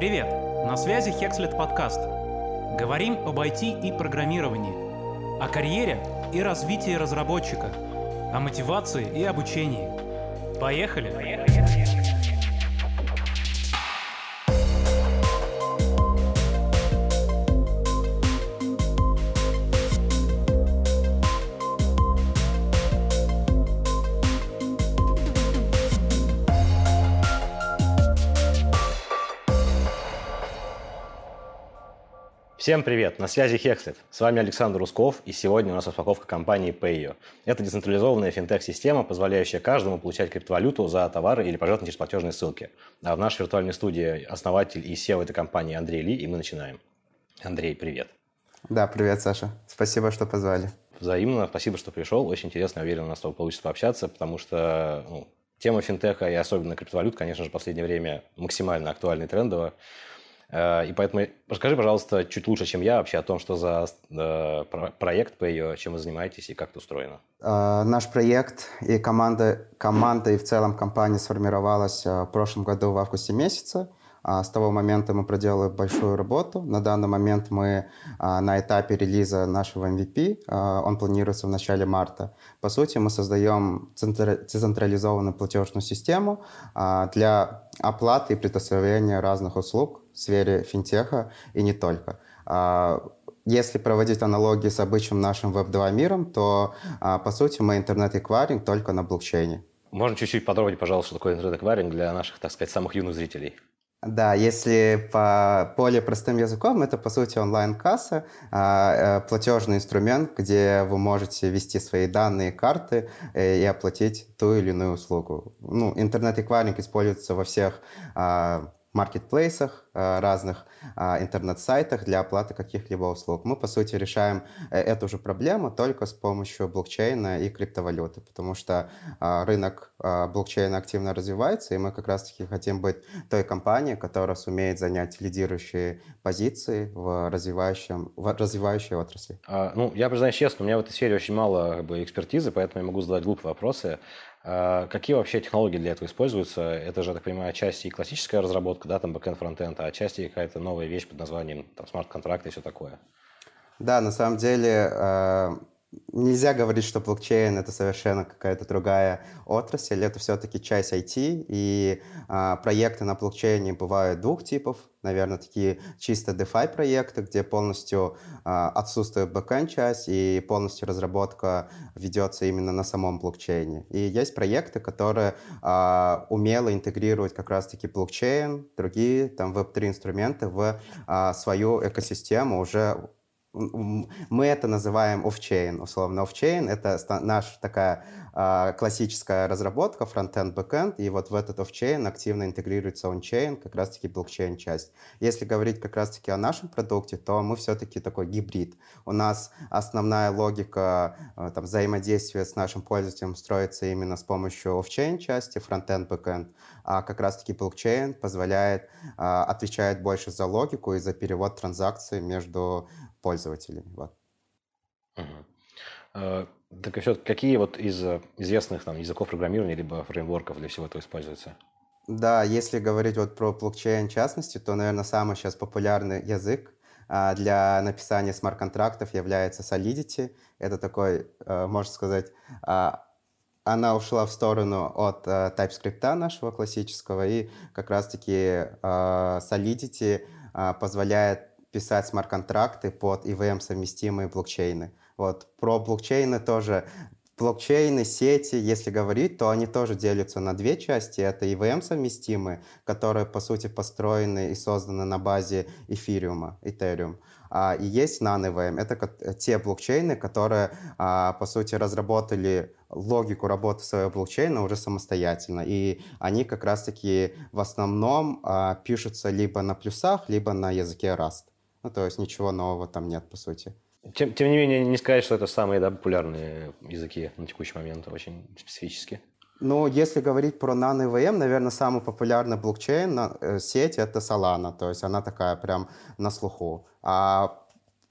Привет! На связи Hexlet подкаст. Говорим об IT и программировании, о карьере и развитии разработчика, о мотивации и обучении. Поехали! Поехали! Всем привет! На связи Hexlet. С вами Александр Русков, и сегодня у нас распаковка компании Payo. Это децентрализованная финтех-система, позволяющая каждому получать криптовалюту за товары или пожертвования через платежные ссылки. А в нашей виртуальной студии основатель и SEO этой компании Андрей Ли, и мы начинаем. Андрей, привет! Да, привет, Саша. Спасибо, что позвали. Взаимно. Спасибо, что пришел. Очень интересно, уверен, у нас с тобой получится пообщаться, потому что ну, тема финтеха и особенно криптовалют, конечно же, в последнее время максимально актуальна и трендова. Э, и поэтому расскажи, пожалуйста, чуть лучше, чем я, вообще о том, что за э, проект по ее, чем вы занимаетесь и как это устроено. Э, наш проект и команда, команда и в целом компания сформировалась в прошлом году в августе месяце. А с того момента мы проделали большую работу. На данный момент мы на этапе релиза нашего MVP. Он планируется в начале марта. По сути, мы создаем децентрализованную платежную систему для оплаты и предоставления разных услуг сфере финтеха и не только. А, если проводить аналогии с обычным нашим веб-2 миром, то, а, по сути, мы интернет-эквайринг только на блокчейне. Можно чуть-чуть подробнее, пожалуйста, что такое интернет-эквайринг для наших, так сказать, самых юных зрителей? Да, если по более простым языком, это, по сути, онлайн-касса, а, э, платежный инструмент, где вы можете ввести свои данные, карты э, и оплатить ту или иную услугу. Ну, интернет-эквайринг используется во всех маркетплейсах, э, разных а, интернет-сайтах для оплаты каких-либо услуг. Мы, по сути, решаем э, эту же проблему только с помощью блокчейна и криптовалюты, потому что рынок блокчейна активно развивается, и мы как раз-таки хотим быть той компанией, которая сумеет занять лидирующие позиции в, развивающем, в развивающей отрасли. А, ну, я признаюсь честно, у меня в этой сфере очень мало как бы, экспертизы, поэтому я могу задать глупые вопросы. А какие вообще технологии для этого используются? Это же, я так понимаю, отчасти и классическая разработка, да, там бэкэнд, фронтенд, а отчасти какая-то новая вещь под названием там смарт-контракт и все такое. Да, на самом деле э, Нельзя говорить, что блокчейн это совершенно какая-то другая отрасль, это все-таки часть IT, и а, проекты на блокчейне бывают двух типов, наверное, такие чисто DeFi проекты, где полностью а, отсутствует бэкэнд часть и полностью разработка ведется именно на самом блокчейне. И есть проекты, которые а, умело интегрируют как раз-таки блокчейн, другие там Web3 инструменты в а, свою экосистему уже мы это называем off-chain, условно. Off-chain — это наша такая э, классическая разработка, фронтенд, бэкенд, и вот в этот off-chain активно интегрируется on-chain, как раз-таки блокчейн-часть. Если говорить как раз-таки о нашем продукте, то мы все-таки такой гибрид. У нас основная логика э, там, взаимодействия с нашим пользователем строится именно с помощью off-chain части, фронтенд, бэкенд, а как раз-таки блокчейн позволяет, э, отвечает больше за логику и за перевод транзакций между пользователей. Вот. Угу. Так и все, какие вот из э, известных там языков программирования либо фреймворков для всего этого используются? Да, если говорить вот про блокчейн в частности, то, наверное, самый сейчас популярный язык а, для написания смарт-контрактов является Solidity. Это такой, э, можно сказать, а, она ушла в сторону от э, TypeScript нашего классического, и как раз-таки Solidity позволяет писать смарт-контракты под EVM-совместимые блокчейны. Вот. Про блокчейны тоже блокчейны, сети, если говорить, то они тоже делятся на две части. Это EVM совместимые, которые, по сути, построены и созданы на базе эфириума, Ethereum. А, и есть non-EVM. Это те блокчейны, которые, а, по сути, разработали логику работы своего блокчейна уже самостоятельно. И они как раз-таки в основном а, пишутся либо на плюсах, либо на языке Rust. Ну, то есть ничего нового там нет, по сути. Тем, тем не менее, не сказать, что это самые да, популярные языки на текущий момент, очень специфически. Ну, если говорить про NaNVM, наверное, самый популярный блокчейн, э, сеть — это Solana, то есть она такая прям на слуху. А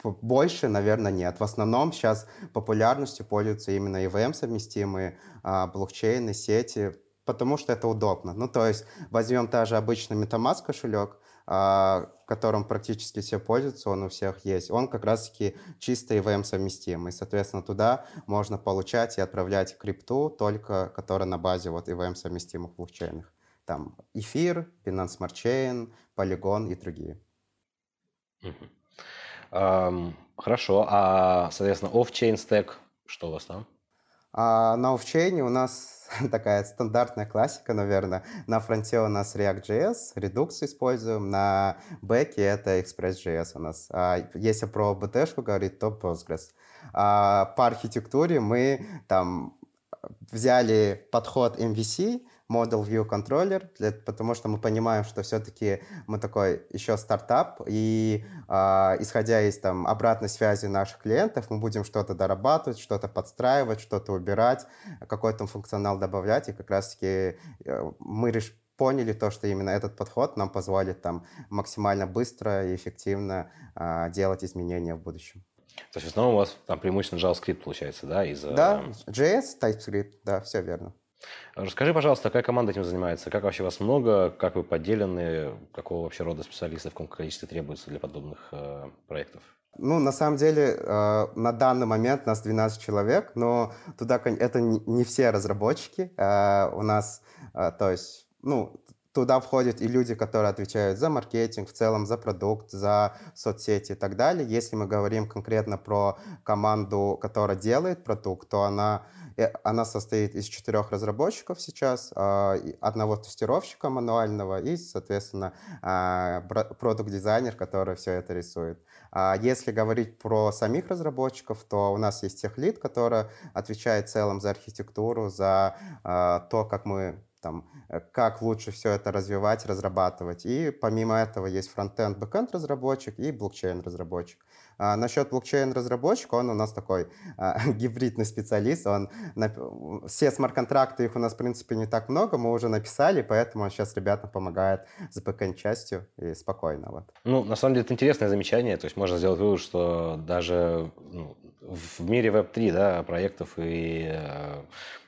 больше, наверное, нет. В основном сейчас популярностью пользуются именно EVM-совместимые а, блокчейны, сети, потому что это удобно. Ну, то есть возьмем даже обычный MetaMask кошелек, которым практически все пользуются, он у всех есть, он как раз-таки чисто EVM совместимый. Соответственно, туда можно получать и отправлять крипту, только которая на базе вот EVM совместимых блокчейнов. Там эфир, Binance Smart Chain, Polygon и другие. Хорошо. А, соответственно, off-chain stack, что у вас там? А на офчейне у нас такая стандартная классика, наверное. На фронте у нас React.js, Redux используем, на бэке это Express.js у нас. А если про BT-шку говорить, то Postgres. А по архитектуре мы там взяли подход MVC, Model View Controller, для, потому что мы понимаем, что все-таки мы такой еще стартап, и э, исходя из там, обратной связи наших клиентов, мы будем что-то дорабатывать, что-то подстраивать, что-то убирать, какой-то функционал добавлять, и как раз-таки э, мы реш поняли то, что именно этот подход нам позволит там максимально быстро и эффективно э, делать изменения в будущем. То есть в основном у вас там преимущественно JavaScript получается, да? Из, да, JS, TypeScript, да, все верно. Расскажи, пожалуйста, какая команда этим занимается? Как вообще вас много? Как вы поделены? Какого вообще рода специалистов, в каком количестве требуется для подобных э, проектов? Ну, на самом деле, э, на данный момент нас 12 человек, но туда это не все разработчики. Э, у нас, э, то есть, ну, туда входят и люди, которые отвечают за маркетинг, в целом за продукт, за соцсети и так далее. Если мы говорим конкретно про команду, которая делает продукт, то она Э, она состоит из четырех разработчиков сейчас, а, одного тестировщика мануального и, соответственно, а, продукт-дизайнер, который все это рисует. А если говорить про самих разработчиков, то у нас есть tech lead, который отвечает в целом за архитектуру, за то, как мы там, э, как лучше все это развивать, разрабатывать. И помимо этого есть фронтенд, бэкенд разработчик и блокчейн разработчик. А насчет блокчейн-разработчика, он у нас такой а, гибридный специалист. Он, на, все смарт-контракты, их у нас, в принципе, не так много, мы уже написали, поэтому он сейчас ребятам помогает с бэкэнд-частью и спокойно. Вот. Ну, на самом деле, это интересное замечание. То есть можно сделать вывод, что даже ну, в мире Web3 да, проектов и э,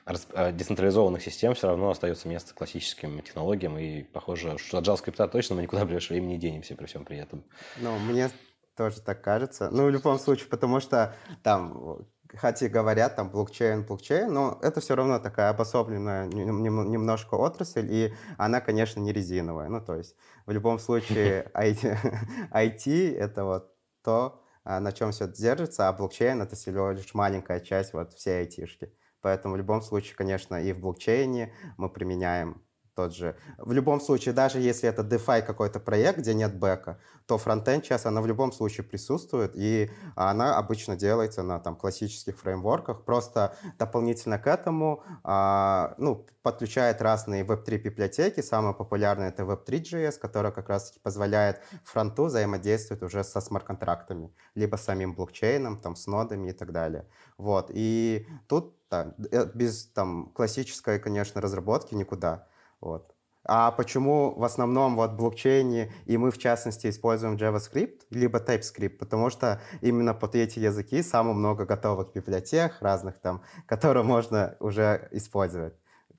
децентрализованных систем все равно остается место классическим технологиям, и похоже, что от JavaScript точно мы никуда в ближайшее время не денемся при всем при этом. Ну, мне тоже так кажется. Ну, в любом случае, потому что там, хотя говорят, там, блокчейн, блокчейн, но это все равно такая обособленная немножко отрасль, и она, конечно, не резиновая. Ну, то есть, в любом случае, IT, это вот то, а, на чем все держится, а блокчейн — это всего лишь маленькая часть вот всей айтишки. Поэтому в любом случае, конечно, и в блокчейне мы применяем тот же. В любом случае, даже если это DeFi какой-то проект, где нет бэка, то фронтенд сейчас, она в любом случае присутствует, и она обычно делается на там, классических фреймворках. Просто дополнительно к этому а, ну, подключает разные Web3 библиотеки. Самая популярная это Web3.js, которая как раз-таки позволяет фронту взаимодействовать уже со смарт-контрактами, либо самим блокчейном, там, с нодами и так далее. Вот. И тут да, э, без там, классической, конечно, разработки никуда. Вот. А почему в основном вот блокчейне и мы в частности используем JavaScript либо TypeScript? Потому что именно под эти языки самое много готовых библиотек разных там, которые можно уже использовать.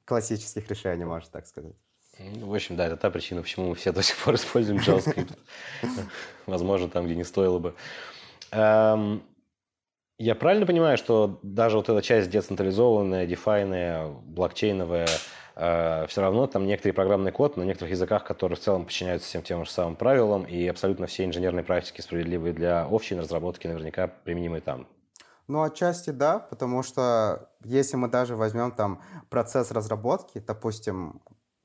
Классических решений, можно так сказать. Ну, в общем, да, это та причина, почему мы все до сих пор используем JavaScript. Возможно, там, где не стоило бы. Я правильно понимаю, что даже вот эта часть децентрализованная, дефайная, блокчейновая, э, все равно там некоторый программный код на некоторых языках, которые в целом подчиняются всем тем же самым правилам, и абсолютно все инженерные практики, справедливые для общей разработки, наверняка применимы там. Ну, отчасти да, потому что если мы даже возьмем там процесс разработки, допустим,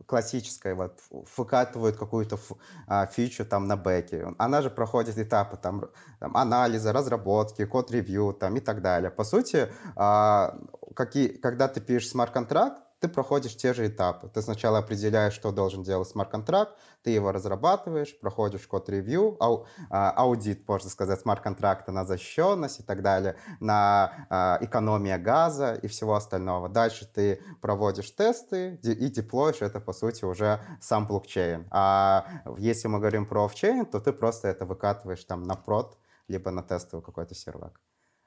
классическая, вот, выкатывают какую-то а, фичу там на бэке. Она же проходит этапы там, там анализа, разработки, код-ревью там и так далее. По сути, а, какие, когда ты пишешь смарт-контракт, ты проходишь те же этапы. Ты сначала определяешь, что должен делать смарт-контракт, ты его разрабатываешь, проходишь code review, ау, а, аудит, можно сказать, смарт-контракта на защищенность и так далее, на а, экономия газа и всего остального. Дальше ты проводишь тесты и деплоишь это, по сути, уже сам блокчейн. А если мы говорим про off-chain, то ты просто это выкатываешь там на прод, либо на тестовый какой-то сервак.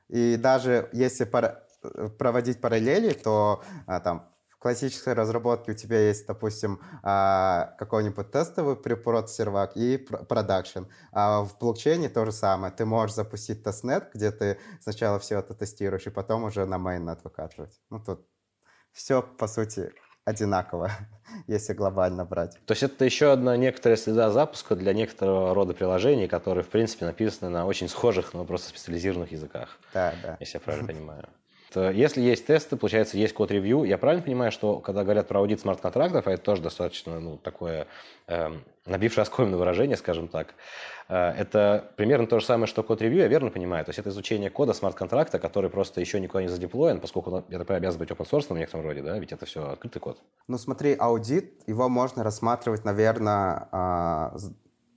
И даже если пара проводить параллели, то а, там классической разработке у тебя есть, допустим, а, какой-нибудь тестовый preprod сервак и production. А в блокчейне то же самое. Ты можешь запустить testnet, где ты сначала все это тестируешь, и потом уже на mainnet выкатывать. Ну, тут все, по сути, одинаково, если глобально брать. То есть это еще одна некоторая среда запуска для некоторого рода приложений, которые, в принципе, написаны на очень схожих, но просто специализированных языках. Да, да. Если я правильно понимаю. Если есть тесты, получается, есть код-ревью. Я правильно понимаю, что когда говорят про аудит смарт-контрактов, а это тоже достаточно ну, такое э, набившее оскомину выражение, скажем так, э, это примерно то же самое, что код-ревью, я верно понимаю? То есть это изучение кода смарт-контракта, который просто еще никуда не задеплоен, поскольку, он, я так обязан быть open source в некотором роде, да? Ведь это все открытый код. Ну смотри, аудит, его можно рассматривать, наверное, э,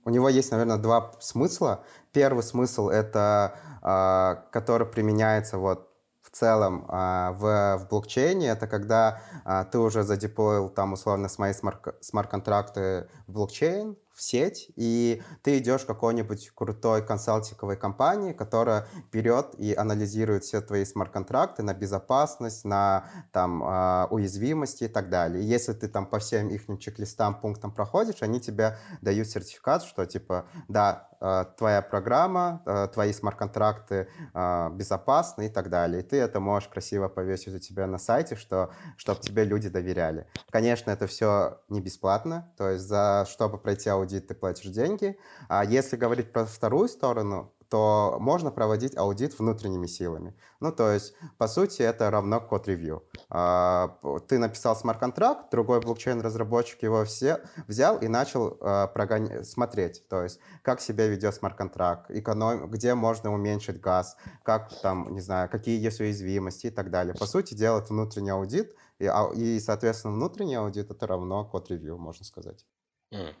у него есть, наверное, два смысла. Первый смысл — это э, который применяется вот целом а, в, в блокчейне, это когда а, ты уже задеплоил там условно свои смарт-контракты в блокчейн, в сеть, и ты идешь к какой-нибудь крутой консалтинговой компании, которая берет и анализирует все твои смарт-контракты на безопасность, на там, а, уязвимости и так далее. И если ты там по всем их чек-листам, пунктам проходишь, они тебе дают сертификат, что типа, да, а, твоя программа, а, твои смарт-контракты безопасны и так далее. И ты это можешь красиво повесить у тебя на сайте, что, чтобы тебе люди доверяли. Конечно, это все не бесплатно, то есть за чтобы пройти аудит аудит, ты платишь деньги. А если говорить про вторую сторону, то можно проводить аудит внутренними силами. Ну, то есть, по сути, это равно код-ревью. А, ты написал смарт-контракт, другой блокчейн-разработчик его все взял и начал а, прогон... смотреть, то есть, как себя ведет смарт-контракт, эконом... где можно уменьшить газ, как там, не знаю, какие есть уязвимости и так далее. По сути, делать внутренний аудит, и, и соответственно, внутренний аудит это равно code review, можно сказать. Mm.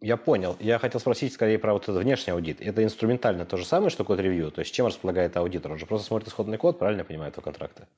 Я понял. Я хотел спросить скорее про вот этот внешний аудит. Это инструментально то же самое, что code review? То есть чем располагает аудитор? Он же просто смотрит исходный код, правильно я понимаю, этого контракта?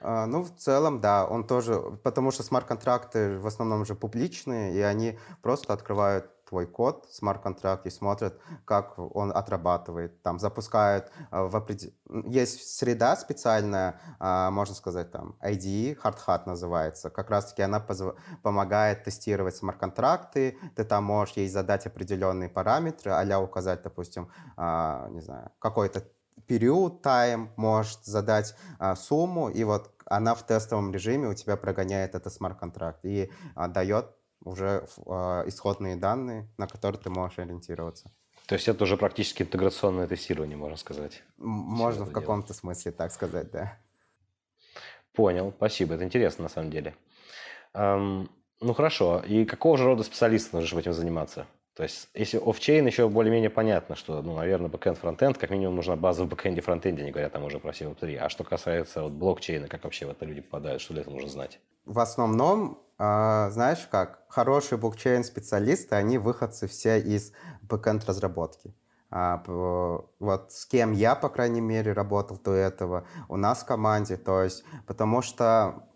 А, ну, в целом, да, он тоже, потому что смарт-контракты в основном же публичные, и они просто открывают твой код, смарт-контракт, и смотрят, как он отрабатывает. Там запускают а, в опред... Есть среда специальная, а, можно сказать, там, IDE, Hard Hat называется. Как раз-таки она позв... помогает тестировать смарт-контракты. Ты там можешь ей задать определенные параметры, а указать, допустим, не знаю, какой-то период, тайм, может задать а, сумму, и вот она в тестовом режиме у тебя прогоняет этот смарт-контракт и а, дает уже а, исходные данные, на которые ты можешь ориентироваться. То есть это уже практически интеграционное тестирование, можно сказать. Можно в каком-то смысле так сказать, да. Понял, спасибо. Это интересно на самом деле. Эм, ну хорошо. И какого же рода специалиста нужно этим заниматься? То есть, если офчейн еще более-менее понятно, что, ну, наверное, бэкэнд, фронтенд, как минимум нужна база в бэкэнде, фронтенде, не говоря там уже про Web3. А что касается вот, блокчейна, как вообще в это люди попадают, что для этого нужно знать? В основном, э, знаешь как, хорошие блокчейн-специалисты, они выходцы все из бэкэнд разработки. А, вот с кем я, по крайней мере, работал до этого, у нас в команде, то есть, потому что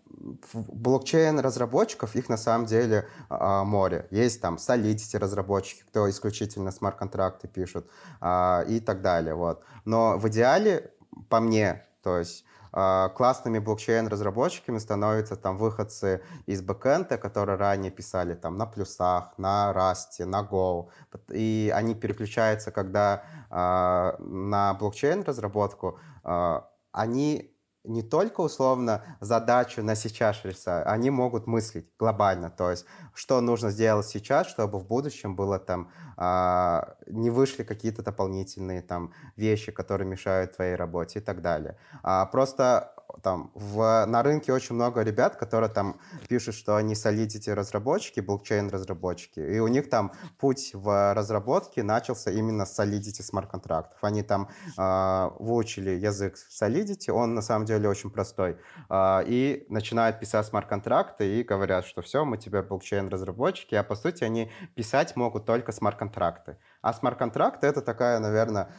блокчейн-разработчиков, их на самом деле а, море. Есть там Solidity разработчики, кто исключительно смарт-контракты пишут а, и так далее. Вот. Но в идеале, по мне, то есть а, классными блокчейн-разработчиками становятся там выходцы из бэкэнда, которые ранее писали там на плюсах, на Rust, на Go. И они переключаются, когда а, на блокчейн-разработку, а, они не только условно задачу на сейчас решают, они могут мыслить глобально, то есть что нужно сделать сейчас, чтобы в будущем было там а, не вышли какие-то дополнительные там вещи, которые мешают твоей работе и так далее. А, просто там в, на рынке очень много ребят, которые там пишут, что они Solidity разработчики, блокчейн разработчики, и у них там путь в разработке начался именно с Solidity смарт-контрактов. Они там э, выучили язык Solidity, он на самом деле очень простой, э, и начинают писать смарт-контракты и говорят, что все, мы теперь блокчейн разработчики, а по сути они писать могут только смарт-контракты. А смарт-контракты это такая, наверное,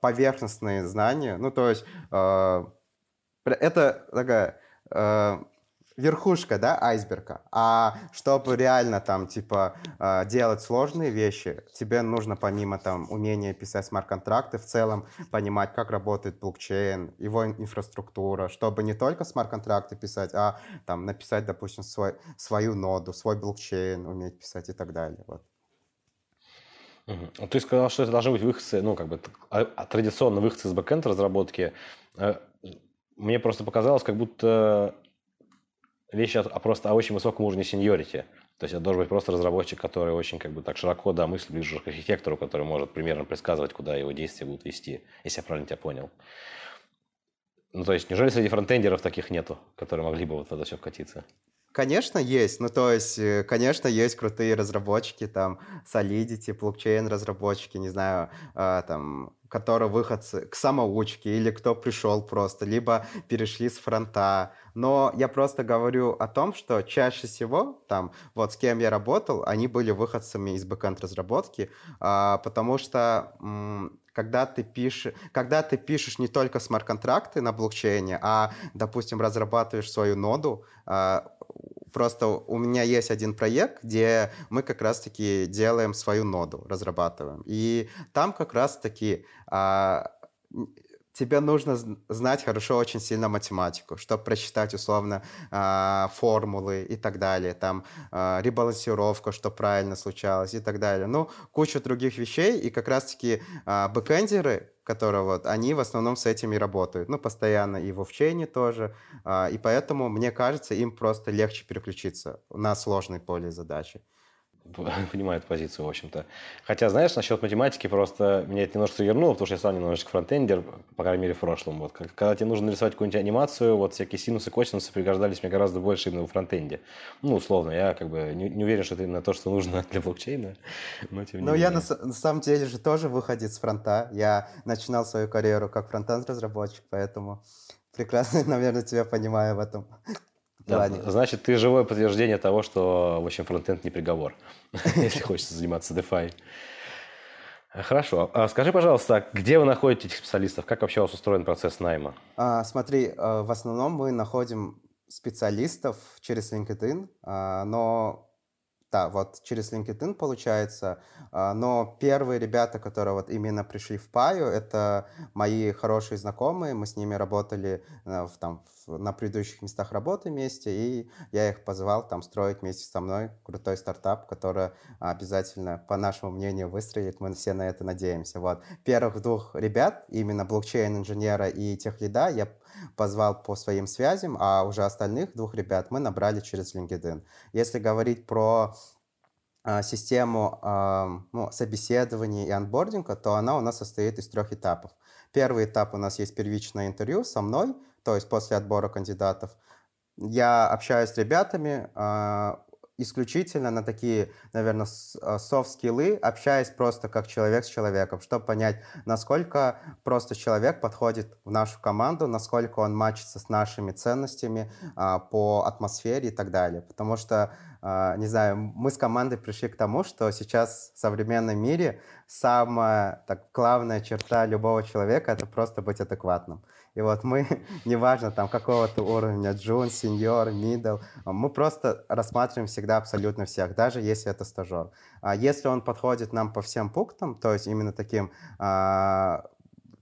поверхностные знания, ну то есть это такая... Э, верхушка, да, айсберга. А чтобы реально там, типа, э, делать сложные вещи, тебе нужно помимо там умения писать смарт-контракты, в целом понимать, как работает блокчейн, его инфраструктура, чтобы не только смарт-контракты писать, а там написать, допустим, свой, свою ноду, свой блокчейн уметь писать и так далее. Вот. Угу. Ты сказал, что это должны быть выходцы, ну, как бы а, а традиционно выходцы из бэкэнд разработки. Мне просто показалось, как будто речь о, просто о очень высоком уровне сеньорити. То есть это должен быть просто разработчик, который очень как бы так широко да, мыслит ближе к архитектору, который может примерно предсказывать, куда его действия будут вести, если я правильно тебя понял. Ну, то есть, неужели среди фронтендеров таких нету, которые могли бы вот в это все вкатиться? Конечно, есть. Ну, то есть, э, конечно, есть крутые разработчики, там, Solidity, блокчейн разработчики, не знаю, э, там, которые выходцы к самоучке или кто пришел просто, либо перешли с фронта. Но я просто говорю о том, что чаще всего, там, вот с кем я работал, они были выходцами из бэкэнд разработки, а, потому что когда ты пишешь, когда ты пишешь не только смарт-контракты на блокчейне, а, допустим, разрабатываешь свою ноду, а, Просто у меня есть один проект, где мы как раз-таки делаем свою ноду, разрабатываем. И там как раз-таки а, тебе нужно знать хорошо очень сильно математику, чтобы прочитать условно э, формулы и так далее, там э, ребалансировка, что правильно случалось и так далее. Ну, куча других вещей, и как раз-таки э, бэкэндеры, которые вот, они в основном с этими работают, ну, постоянно и в овчейне тоже, и поэтому, мне кажется, им просто легче переключиться на сложные поле задачи. понимаю эту позицию, в общем-то. Хотя, знаешь, насчет математики просто меня это немножко вернуло, потому что я сам немножечко фронтендер, по крайней мере, в прошлом. Вот. Когда тебе нужно нарисовать какую-нибудь анимацию, вот всякие синусы, косинусы пригождались мне гораздо больше именно в фронтенде. Ну, условно, я как бы не, не уверен, что это именно то, что нужно для блокчейна, но тем не Но менее. я на, на самом деле же тоже выходит с фронта. Я начинал свою карьеру как фронтенд-разработчик, поэтому прекрасно, наверное, тебя понимаю в этом да, значит, ты живое подтверждение того, что, в общем, фронтенд не приговор, если хочется заниматься DeFi. Хорошо. А скажи, пожалуйста, где вы находите этих специалистов? Как вообще у вас устроен процесс найма? А, смотри, а, в основном мы находим специалистов через LinkedIn, а, но да, вот через LinkedIn получается. А, но первые ребята, которые вот именно пришли в Паю, это мои хорошие знакомые. Мы с ними работали э, в, там, на предыдущих местах работы вместе, и я их позвал там строить вместе со мной крутой стартап, который обязательно, по нашему мнению, выстрелит. Мы все на это надеемся. Вот. Первых двух ребят, именно блокчейн-инженера и техлида, я позвал по своим связям, а уже остальных двух ребят мы набрали через LinkedIn. Если говорить про систему ну, собеседования и анбординга, то она у нас состоит из трех этапов. Первый этап у нас есть первичное интервью со мной, то есть после отбора кандидатов. Я общаюсь с ребятами, а, исключительно на такие, наверное, софт-скиллы, а, общаясь просто как человек с человеком, чтобы понять, насколько просто человек подходит в нашу команду, насколько он мачится с нашими ценностями а, по атмосфере и так далее. Потому что, а, не знаю, мы с командой пришли к тому, что сейчас в современном мире самая так, главная черта любого человека — это просто быть адекватным. И вот мы, неважно там какого-то уровня, джун, сеньор, мидл, мы просто рассматриваем всегда абсолютно всех, даже если это стажер. А если он подходит нам по всем пунктам, то есть именно таким а,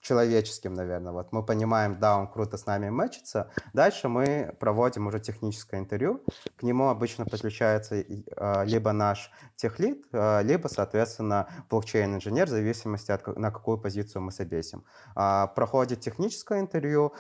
человеческим, наверное. Вот мы понимаем, да, он круто с нами мэчится. Дальше мы проводим уже техническое интервью. К нему обычно подключается э, либо наш техлит, э, либо, соответственно, блокчейн-инженер, в зависимости от на какую позицию мы собесим. Э, проходит техническое интервью.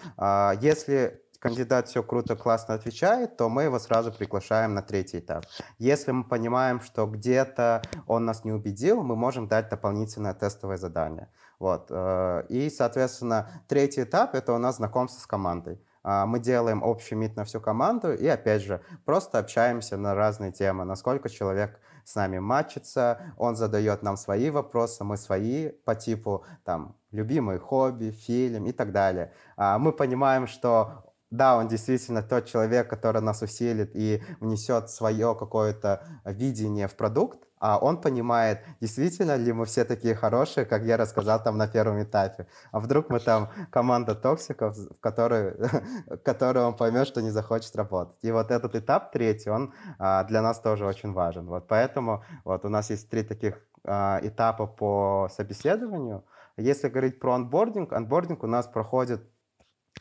Если кандидат все круто, классно отвечает, то мы его сразу приглашаем на третий этап. Если мы понимаем, что где-то он нас не убедил, мы можем дать дополнительное тестовое задание. Вот. Э, и, соответственно, третий этап — это у нас знакомство с командой. А, мы делаем общий мит на всю команду и, опять же, просто общаемся на разные темы, насколько человек с нами матчится, он задает нам свои вопросы, мы свои по типу там любимые хобби, фильм и так далее. А, мы понимаем, что да, он действительно тот человек, который нас усилит и внесет свое какое-то видение в продукт, а он понимает, действительно ли мы все такие хорошие, как я рассказал там на первом этапе. А вдруг мы там команда токсиков, в которой, которой он поймет, что не захочет работать. И вот этот этап третий, он а, для нас тоже очень важен. Вот поэтому вот у нас есть три таких а, этапа по собеседованию. Если говорить про анбординг, анбординг у нас проходит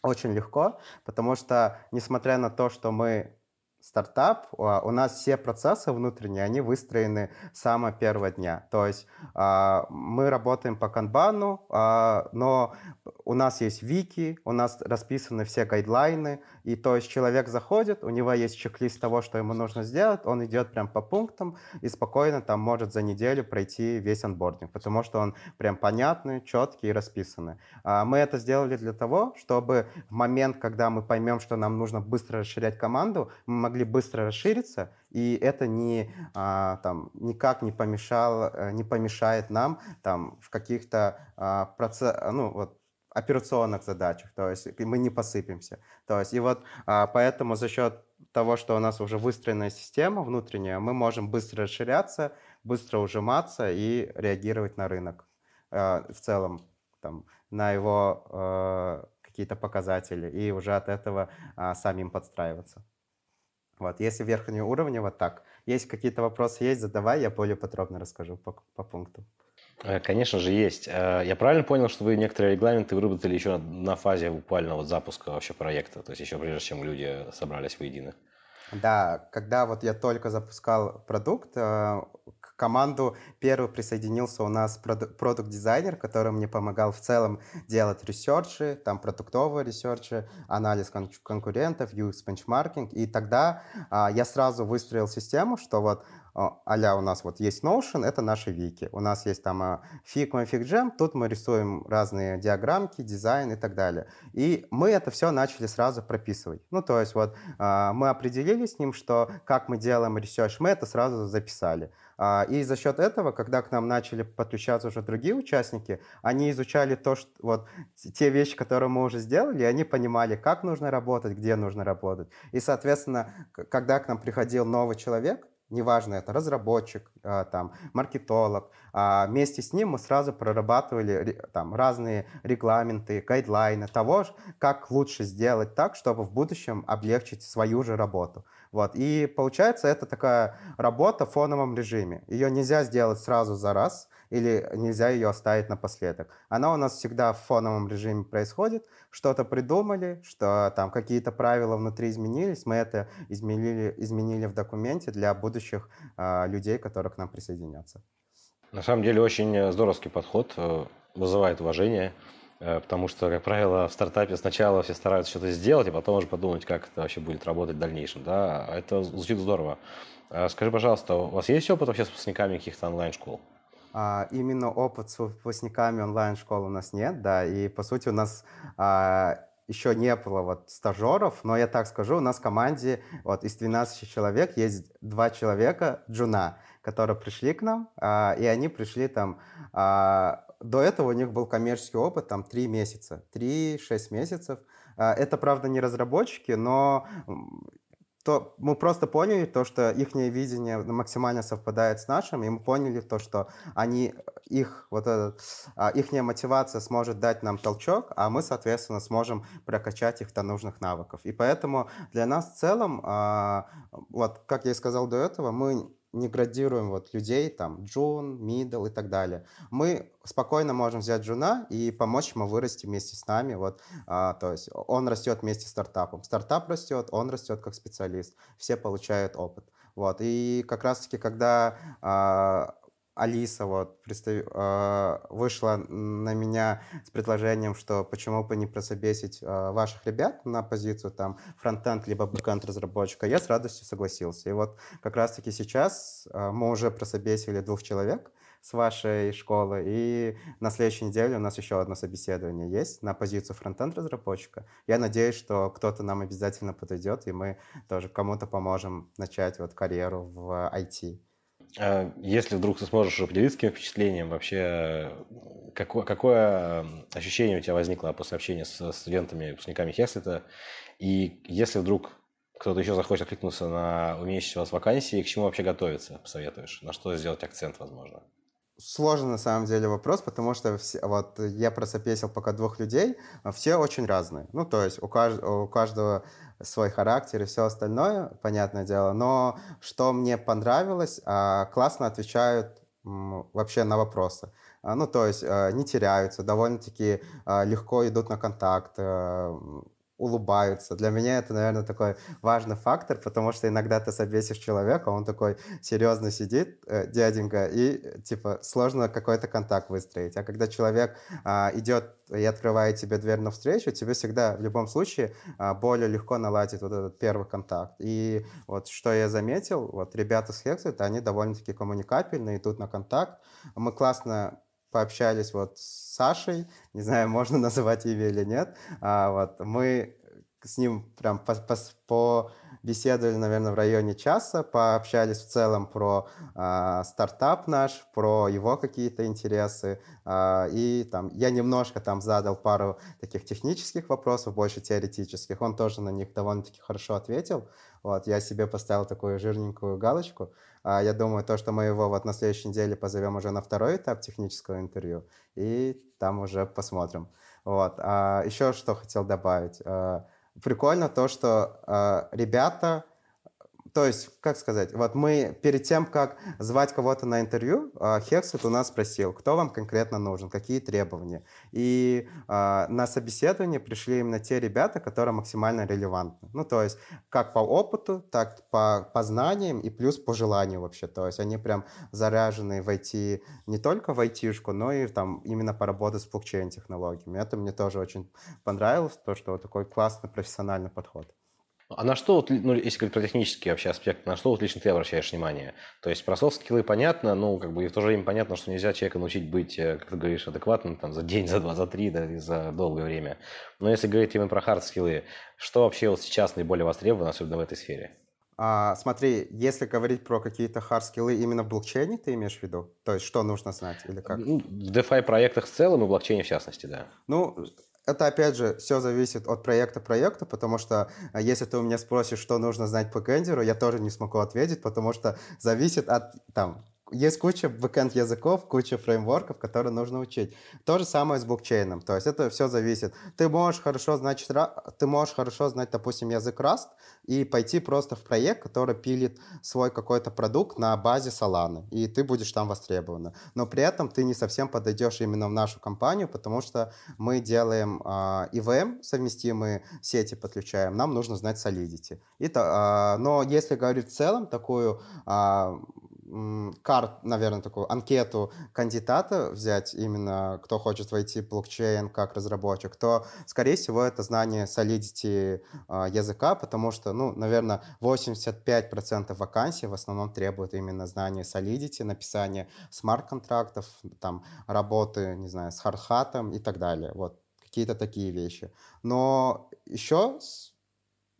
очень легко, потому что, несмотря на то, что мы стартап, а, у нас все процессы внутренние, они выстроены с самого первого дня. То есть а, мы работаем по канбану, а, но у нас есть вики, у нас расписаны все гайдлайны, и то есть человек заходит, у него есть чек-лист того, что ему нужно сделать, он идет прям по пунктам и спокойно там может за неделю пройти весь анбординг, потому что он прям понятный, четкий и расписанный. Мы это сделали для того, чтобы в момент, когда мы поймем, что нам нужно быстро расширять команду, мы могли быстро расшириться, и это не, а, там, никак не, помешало, э, не помешает нам там, в каких-то а, процесс, ну, вот, операционных задачах, то есть мы не посыпемся. То есть и вот а, поэтому за счет того, что у нас уже выстроенная система внутренняя, мы можем быстро расширяться, быстро ужиматься и реагировать на рынок а, в целом, там, на его а, какие-то показатели и уже от этого а, самим подстраиваться. Вот, если верхнего уровня, вот так. Есть какие-то вопросы, есть, задавай, я более подробно расскажу по, по пунктам. Э, конечно же, есть. Э, я правильно понял, что вы некоторые регламенты выработали еще на фазе буквально вот запуска вообще проекта, то есть еще прежде, чем люди собрались воедино? Да, когда вот я только запускал продукт, э, к команду первый присоединился у нас продукт-дизайнер, который мне помогал в целом делать ресерчи, там продуктовые ресерчи, анализ кон- конкурентов, UX-бенчмаркинг. И тогда а, я сразу выстроил систему, что вот а у нас вот есть Notion, это наши вики. У нас есть там а, Figma, FigJam, тут мы рисуем разные диаграммки, дизайн и так далее. И мы это все начали сразу прописывать. Ну, то есть вот а, мы определили с ним, что как мы делаем research, мы это сразу записали. А, и за счет этого, когда к нам начали подключаться уже другие участники, они изучали то, что, вот, те вещи, которые мы уже сделали, они понимали, как нужно работать, где нужно работать. И, соответственно, когда к нам приходил новый человек, неважно, это разработчик, а, там, маркетолог, а, вместе с ним мы сразу прорабатывали там, разные регламенты, гайдлайны того, как лучше сделать так, чтобы в будущем облегчить свою же работу. Вот. И получается, это такая работа в фоновом режиме. Ее нельзя сделать сразу за раз, или нельзя ее оставить напоследок. Она у нас всегда в фоновом режиме происходит, что-то придумали, что там какие-то правила внутри изменились, мы это изменили, изменили в документе для будущих э, людей, которые к нам присоединятся. На самом деле очень здоровский подход, э, вызывает уважение, э, потому что, как правило, в стартапе сначала все стараются что-то сделать, а потом уже подумать, как это вообще будет работать в дальнейшем. Да? Это звучит здорово. Э, скажи, пожалуйста, у вас есть опыт вообще с выпускниками каких-то онлайн-школ? А, именно опыт с выпускниками онлайн-школы у нас нет, да, и по сути у нас а, еще не было вот стажеров, но я так скажу, у нас в команде вот из 12 человек есть два человека джуна, которые пришли к нам, а, и они пришли там, а, до этого у них был коммерческий опыт там 3 месяца, 3-6 месяцев. А, это, правда, не разработчики, но то мы просто поняли то, что их видение максимально совпадает с нашим, и мы поняли то, что они, их, вот этот, а, их мотивация сможет дать нам толчок, а мы, соответственно, сможем прокачать их до нужных навыков. И поэтому для нас в целом, а, вот как я и сказал до этого, мы не градируем вот людей, там, джун, мидл и так далее. Мы спокойно можем взять джуна и помочь ему вырасти вместе с нами. Вот, а, то есть он растет вместе с стартапом. Стартап растет, он растет как специалист. Все получают опыт. Вот. И как раз-таки, когда а, Алиса вот представ... А, вышла на меня с предложением, что почему бы не прособесить а, ваших ребят на позицию там фронтенд либо бэкенд разработчика, я с радостью согласился. И вот как раз-таки сейчас а, мы уже прособесили двух человек с вашей школы, и на следующей неделе у нас еще одно собеседование есть на позицию фронтенд разработчика. Я надеюсь, что кто-то нам обязательно подойдет, и мы тоже кому-то поможем начать вот карьеру в IT. А если вдруг ты сможешь поделиться таким впечатлением, вообще какое, какое ощущение у тебя возникло после общения с студентами, выпускниками Хеслита? И если вдруг кто-то еще захочет откликнуться на умеющие вас вакансии, к чему вообще готовиться, посоветуешь? На что сделать акцент, возможно? Сложный на самом деле вопрос, потому что все, вот я просопесил пока двух людей, все очень разные. Ну, то есть у, кажд, у каждого свой характер и все остальное, понятное дело. Но что мне понравилось, а, классно отвечают вообще на вопросы. А, ну, то есть не теряются, довольно-таки легко идут на контакт, э, улыбаются. Для меня это, наверное, такой важный фактор, потому что иногда ты собесишь человека, он такой серьезно сидит, э, дяденька, и типа сложно какой-то контакт выстроить. А когда человек а, идет и открывает тебе дверь навстречу, тебе всегда в любом случае а, более легко наладить вот этот первый контакт. И вот что я заметил, вот ребята с Hexit, они довольно-таки коммуникабельные, идут на контакт. Мы классно пообщались вот с Сашей, не знаю, можно называть имя или нет, а, вот, мы с ним прям по, по, по беседовали, наверное, в районе часа, пообщались в целом про э, стартап наш, про его какие-то интересы, э, и там я немножко там задал пару таких технических вопросов, больше теоретических, он тоже на них довольно-таки хорошо ответил, вот, я себе поставил такую жирненькую галочку, я думаю, то, что мы его вот на следующей неделе позовем уже на второй этап технического интервью, и там уже посмотрим. Вот. А еще что хотел добавить прикольно то, что э, ребята то есть, как сказать, вот мы перед тем, как звать кого-то на интервью, Хексет у нас спросил, кто вам конкретно нужен, какие требования. И э, на собеседование пришли именно те ребята, которые максимально релевантны. Ну, то есть, как по опыту, так по, по знаниям и плюс по желанию вообще. То есть, они прям заряжены в IT, не только в IT-шку, но и там именно поработать с блокчейн-технологиями. Это мне тоже очень понравилось, то, что вот такой классный профессиональный подход. А на что, вот, ну, если говорить про технические вообще аспекты, на что вот лично ты обращаешь внимание? То есть про софт-скиллы понятно, ну, как бы и в то же время понятно, что нельзя человека научить быть, э, как ты говоришь, адекватным там за день, за два, за три, да, и за долгое время. Но если говорить именно про хард-скиллы, что вообще вот сейчас наиболее востребовано, особенно в этой сфере? А, смотри, если говорить про какие-то хард-скиллы именно в блокчейне, ты имеешь в виду? То есть что нужно знать или как? Ну, в DeFi проектах в целом и в блокчейне в частности, да. Ну, это, опять же, все зависит от проекта к проекту, потому что э, если ты у меня спросишь, что нужно знать по кендеру, я тоже не смогу ответить, потому что зависит от там, есть куча бэкэнд языков, куча фреймворков, которые нужно учить. То же самое с блокчейном. То есть это все зависит. Ты можешь хорошо знать, ты можешь хорошо знать, допустим, язык Rust и пойти просто в проект, который пилит свой какой-то продукт на базе Solana, и ты будешь там востребован. Но при этом ты не совсем подойдешь именно в нашу компанию, потому что мы делаем э, EVM, совместимые сети подключаем, нам нужно знать Solidity. И, э, но если говорить в целом, такую э, карт, наверное, такую анкету кандидата взять, именно кто хочет войти в блокчейн как разработчик, то, скорее всего, это знание solidity э, языка, потому что, ну, наверное, 85% вакансий в основном требуют именно знания solidity, написания смарт-контрактов, там, работы, не знаю, с хардхатом и так далее. Вот какие-то такие вещи. Но еще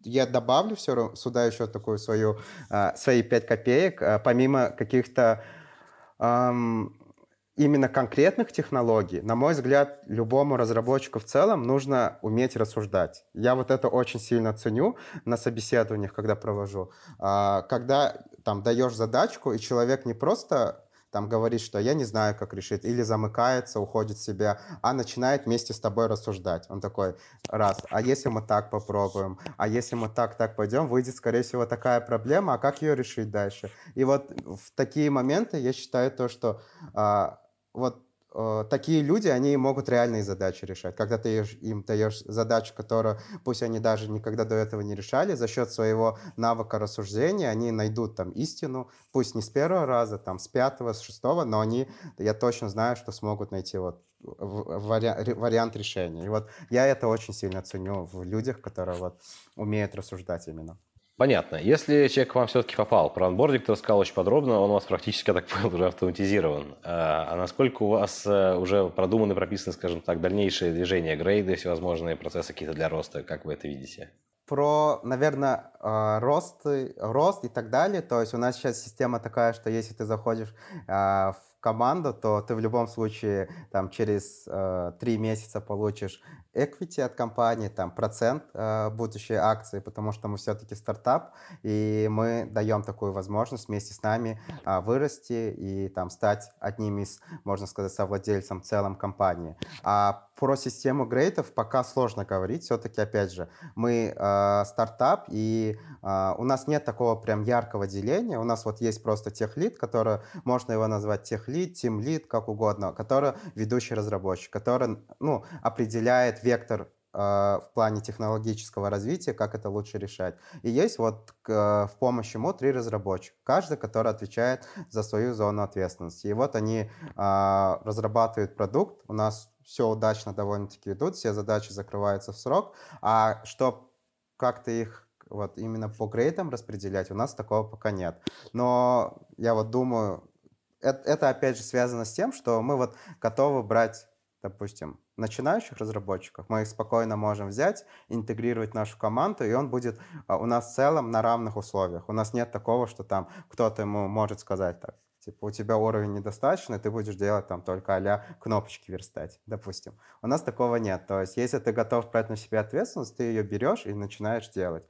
я добавлю все сюда еще такую свою, а, свои 5 копеек, а, помимо каких-то именно конкретных технологий, на мой взгляд, любому разработчику в целом нужно уметь рассуждать. Я вот это очень сильно ценю на собеседованиях, когда провожу. А, когда там даешь задачку, и человек не просто там говорит, что я не знаю, как решить, или замыкается, уходит в себя, а начинает вместе с тобой рассуждать. Он такой, раз, а если мы так попробуем, а если мы так, так пойдем, выйдет, скорее всего, такая проблема, а как ее решить дальше? И вот в такие моменты я считаю то, что а, вот Э, такие люди, они могут реальные задачи решать. Когда ты им даешь задачу, которую, пусть они даже никогда до этого не решали, за счет своего навыка рассуждения они найдут там истину, пусть не с первого раза, там с пятого, с шестого, но они, я точно знаю, что смогут найти вот вари вариант решения. И вот я это очень сильно ценю в людях, которые вот умеют рассуждать именно. Понятно. Если человек к вам все-таки попал, про анбординг ты рассказал очень подробно, он у вас практически, я так понял, уже автоматизирован. А, а насколько у вас э, уже продуманы, прописаны, скажем так, дальнейшие движения, грейды, всевозможные процессы какие-то для роста? Как вы это видите? Про, наверное, а, рост, рост и так далее. То есть у нас сейчас система такая, что если ты заходишь а, в команду, то ты в любом случае там через э, три месяца получишь equity от компании, там процент э, будущей акции, потому что мы все-таки стартап, и мы даем такую возможность вместе с нами э, вырасти и там стать одним из, можно сказать, совладельцем целом компании. А про систему грейтов пока сложно говорить. Все-таки, опять же, мы э, стартап, и э, у нас нет такого прям яркого деления. У нас вот есть просто техлит, который, можно его назвать техлит, тимлит, как угодно, который ведущий разработчик, который ну, определяет вектор э, в плане технологического развития, как это лучше решать. И есть вот к, в помощь ему три разработчика, каждый, который отвечает за свою зону ответственности. И вот они э, разрабатывают продукт, у нас все удачно довольно-таки идут, все задачи закрываются в срок, а что как-то их вот именно по грейтам распределять, у нас такого пока нет. Но я вот думаю, это, это опять же связано с тем, что мы вот готовы брать, допустим, начинающих разработчиков, мы их спокойно можем взять, интегрировать в нашу команду, и он будет а, у нас в целом на равных условиях. У нас нет такого, что там кто-то ему может сказать так, Типа у тебя уровень недостаточный, ты будешь делать там только а кнопочки верстать, допустим. У нас такого нет. То есть если ты готов брать на себя ответственность, ты ее берешь и начинаешь делать.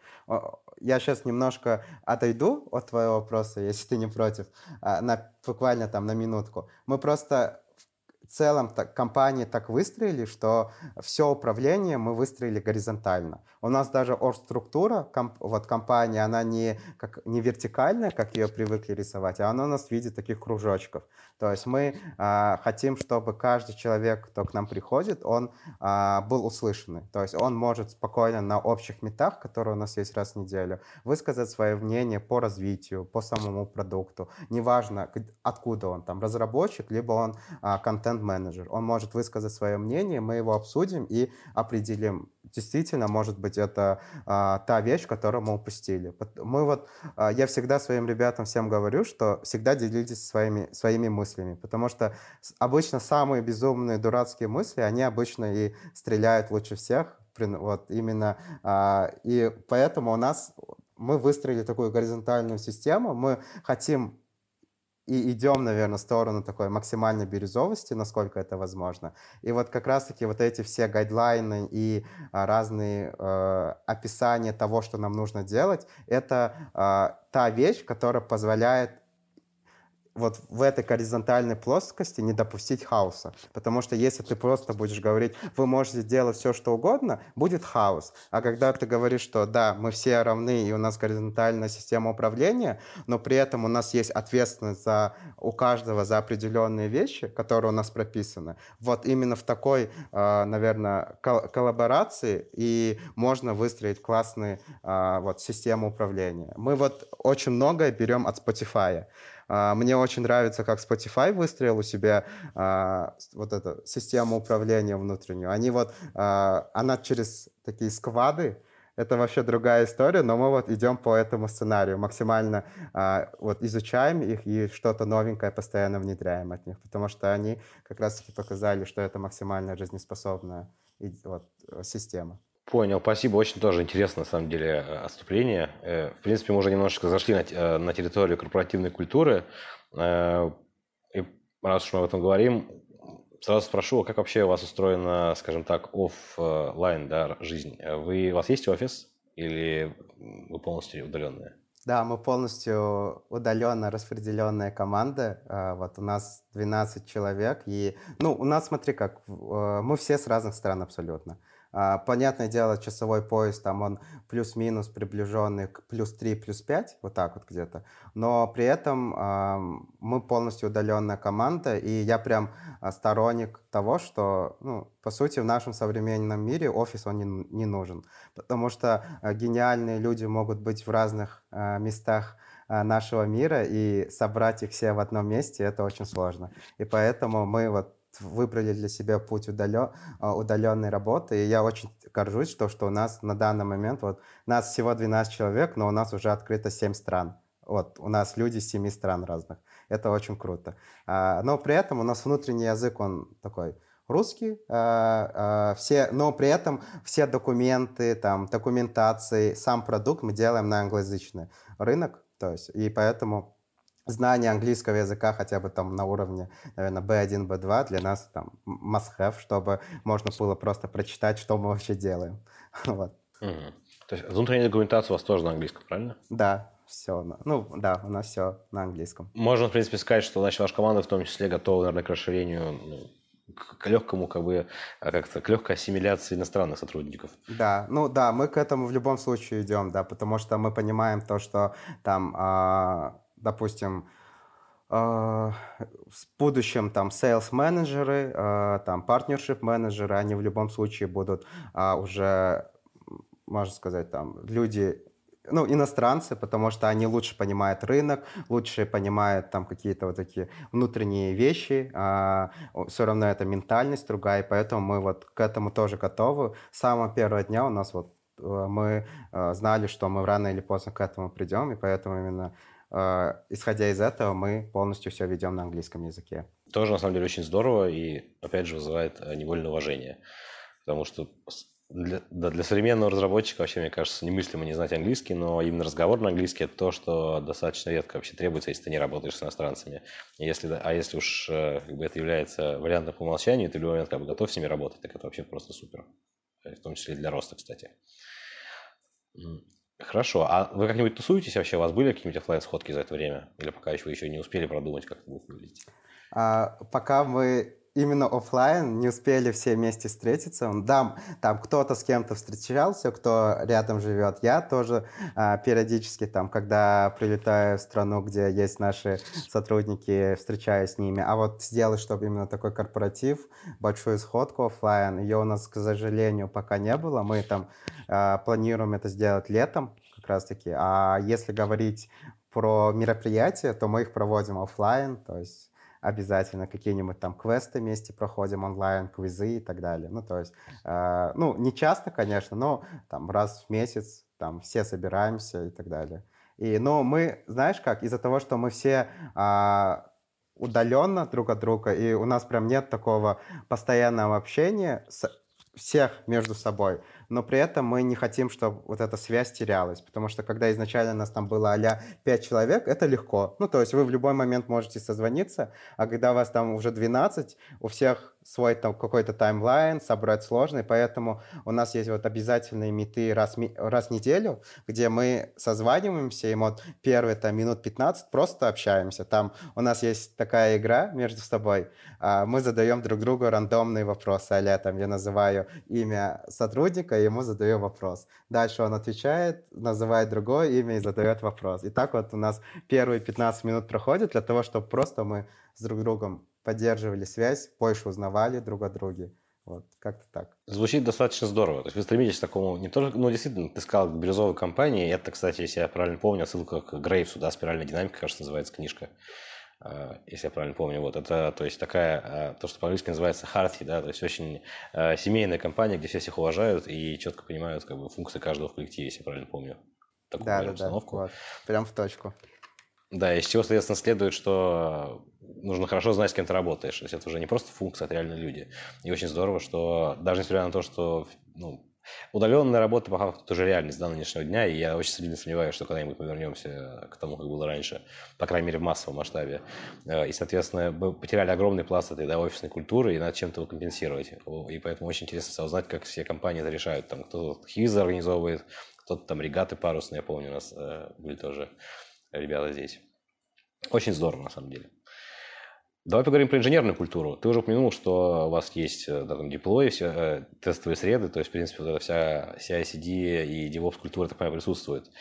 Я сейчас немножко отойду от твоего вопроса, если ты не против, а, на, буквально там на минутку. Мы просто целом так, компании так выстроили, что все управление мы выстроили горизонтально. У нас даже оргструктура, комп, вот компания, она не, как, не вертикальная, как ее привыкли рисовать, а она у нас в виде таких кружочков. То есть мы э, хотим, чтобы каждый человек, кто к нам приходит, он э, был услышанный. То есть он может спокойно на общих метах, которые у нас есть раз в неделю, высказать свое мнение по развитию, по самому продукту. Неважно, откуда он, там, разработчик, либо он э, контент-менеджер. Он может высказать свое мнение, мы его обсудим и определим, действительно, может быть, это а, та вещь, которую мы упустили. Мы вот, а, я всегда своим ребятам всем говорю, что всегда делитесь своими, своими мыслями, потому что обычно самые безумные, дурацкие мысли, они обычно и стреляют лучше всех, вот именно, а, и поэтому у нас мы выстроили такую горизонтальную систему, мы хотим и идем, наверное, в сторону такой максимальной бирюзовости, насколько это возможно. И вот как раз-таки вот эти все гайдлайны и а, разные э, описания того, что нам нужно делать, это э, та вещь, которая позволяет вот в этой горизонтальной плоскости не допустить хаоса. Потому что если ты просто будешь говорить, вы можете делать все, что угодно, будет хаос. А когда ты говоришь, что да, мы все равны, и у нас горизонтальная система управления, но при этом у нас есть ответственность за, у каждого за определенные вещи, которые у нас прописаны, вот именно в такой, а, наверное, коллаборации и можно выстроить классную а, вот, систему управления. Мы вот очень многое берем от Spotify. А, мне очень нравится, как Spotify выстроил у себя а, вот эту систему управления внутреннюю. Они вот, а, она через такие сквады, это вообще другая история, но мы вот идем по этому сценарию, максимально а, вот изучаем их и что-то новенькое постоянно внедряем от них, потому что они как раз-таки показали, что это максимально жизнеспособная вот, система. Понял, спасибо. Очень тоже интересно, на самом деле, э, отступление. Э, в принципе, мы уже немножечко зашли на, э, на территорию корпоративной культуры. И раз уж мы об этом говорим, сразу спрошу, как вообще у вас устроена, скажем так, офлайн да, жизнь? Вы, у вас есть офис или вы полностью удаленные? Да, мы полностью удаленно распределенная команда. Вот у нас 12 человек. И, ну, у нас, смотри как, мы все с разных стран абсолютно. А, понятное дело, часовой пояс, там он плюс-минус приближенный к плюс 3, плюс 5, вот так вот где-то. Но при этом мы полностью удаленная команда, и я прям а, сторонник того, что, ну, по сути, в нашем современном мире офис, он не, не нужен. Потому что а, гениальные люди могут быть в разных местах нашего мира, и собрать их все в одном месте, это очень сложно. И поэтому мы вот выбрали для себя путь удален, а, удаленной работы. И я очень горжусь, что, что у нас на данный момент, вот нас всего 12 человек, но у нас уже открыто 7 стран. Вот, у нас люди с 7 стран разных. Это очень круто. А, но при этом у нас внутренний язык, он такой русский, а, все, но при этом все документы, там, документации, сам продукт мы делаем на англоязычный рынок. То есть, и поэтому знание английского языка хотя бы там на уровне, наверное, B1, B2 для нас там must-have, чтобы можно было просто прочитать, что мы вообще делаем. вот. Угу. То есть внутренняя документация у вас тоже на английском, правильно? Да, все. Ну, да, у нас все на английском. Можно, в принципе, сказать, что значит, ваша команда в том числе готова, наверное, к расширению ну, к легкому, как бы, а, как-то, к легкой ассимиляции иностранных сотрудников. Да, ну да, мы к этому в любом случае идем, да, потому что мы понимаем то, что там, э, допустим, э, в будущем там sales менеджеры, э, там partnership менеджеры, они в любом случае будут э, уже, можно сказать, там люди ну, иностранцы, потому что они лучше понимают рынок, лучше понимают там какие-то вот такие внутренние вещи, а все равно это ментальность другая, и поэтому мы вот к этому тоже готовы. С самого первого дня у нас вот э, мы э, знали, что мы рано или поздно к этому придем, и поэтому именно э, исходя из этого мы полностью все ведем на английском языке. Тоже, на самом деле, очень здорово и, опять же, вызывает невольное уважение. Потому что для, да, для современного разработчика вообще, мне кажется, немыслимо не знать английский, но именно разговор на английский – это то, что достаточно редко вообще требуется, если ты не работаешь с иностранцами. Если, а если уж э, как бы, это является вариантом по умолчанию, ты в любой момент как бы, готов с ними работать, так это вообще просто супер. В том числе и для роста, кстати. Хорошо. А вы как-нибудь тусуетесь вообще? У вас были какие-нибудь офлайн сходки за это время? Или пока еще вы еще не успели продумать, как это будет выглядеть? А, пока мы именно офлайн не успели все вместе встретиться. Да, там кто-то с кем-то встречался, кто рядом живет. Я тоже а, периодически там, когда прилетаю в страну, где есть наши сотрудники, встречаюсь с ними. А вот сделать, чтобы именно такой корпоратив, большую сходку офлайн, ее у нас, к сожалению, пока не было. Мы там а, планируем это сделать летом как раз-таки. А если говорить про мероприятия, то мы их проводим офлайн, то есть обязательно какие-нибудь там квесты вместе проходим онлайн, квизы и так далее. Ну, то есть, э, ну, не часто, конечно, но там раз в месяц там все собираемся и так далее. И, ну, мы, знаешь как, из-за того, что мы все э, удаленно друг от друга, и у нас прям нет такого постоянного общения с, всех между собой, но при этом мы не хотим, чтобы вот эта связь терялась, потому что когда изначально нас там было а 5 человек, это легко. Ну, то есть вы в любой момент можете созвониться, а когда вас там уже 12, у всех свой там какой-то таймлайн, собрать сложно, и поэтому у нас есть вот обязательные меты раз, раз в неделю, где мы созваниваемся, и вот первые там минут 15 просто общаемся. Там у нас есть такая игра между собой, а, мы задаем друг другу рандомные вопросы, а там я называю имя сотрудника, ему задаю вопрос. Дальше он отвечает, называет другое имя и задает вопрос. И так вот у нас первые 15 минут проходят для того, чтобы просто мы с друг другом поддерживали связь, больше узнавали друг о друге. Вот, как-то так. Звучит достаточно здорово. То есть вы стремитесь к такому, не только, ну, действительно, ты сказал, бирюзовой компании. Это, кстати, если я правильно помню, отсылка к Грейвсу, да, «Спиральная динамика», кажется, называется книжка. А, если я правильно помню. Вот это, то есть такая, а, то, что по-английски называется hearty, да, то есть очень а, семейная компания, где все всех уважают и четко понимают как бы функции каждого в коллективе, если я правильно помню. Такую да, да, установку. да, вот. прям в точку. Да, из чего, соответственно, следует, что нужно хорошо знать, с кем ты работаешь. То есть это уже не просто функция, это реально люди. И очень здорово, что даже несмотря на то, что ну, удаленная работа по факту уже реальность до нынешнего дня, и я очень сильно сомневаюсь, что когда-нибудь мы вернемся к тому, как было раньше, по крайней мере, в массовом масштабе. Э, и, соответственно, мы потеряли огромный пласт этой да, офисной культуры, и надо чем-то его компенсировать. И поэтому очень интересно узнать, как все компании это решают. Там кто-то хизы организовывает, кто-то там регаты парусные, я помню, у нас э, были тоже ребята здесь. Очень здорово, на самом деле. Давай поговорим про инженерную культуру. Ты уже упомянул, что у вас есть э, да, там, диплой, все, э, тестовые среды, то есть, в принципе, вот эта вся CI-CD и DevOps культура, так понимаю, присутствует.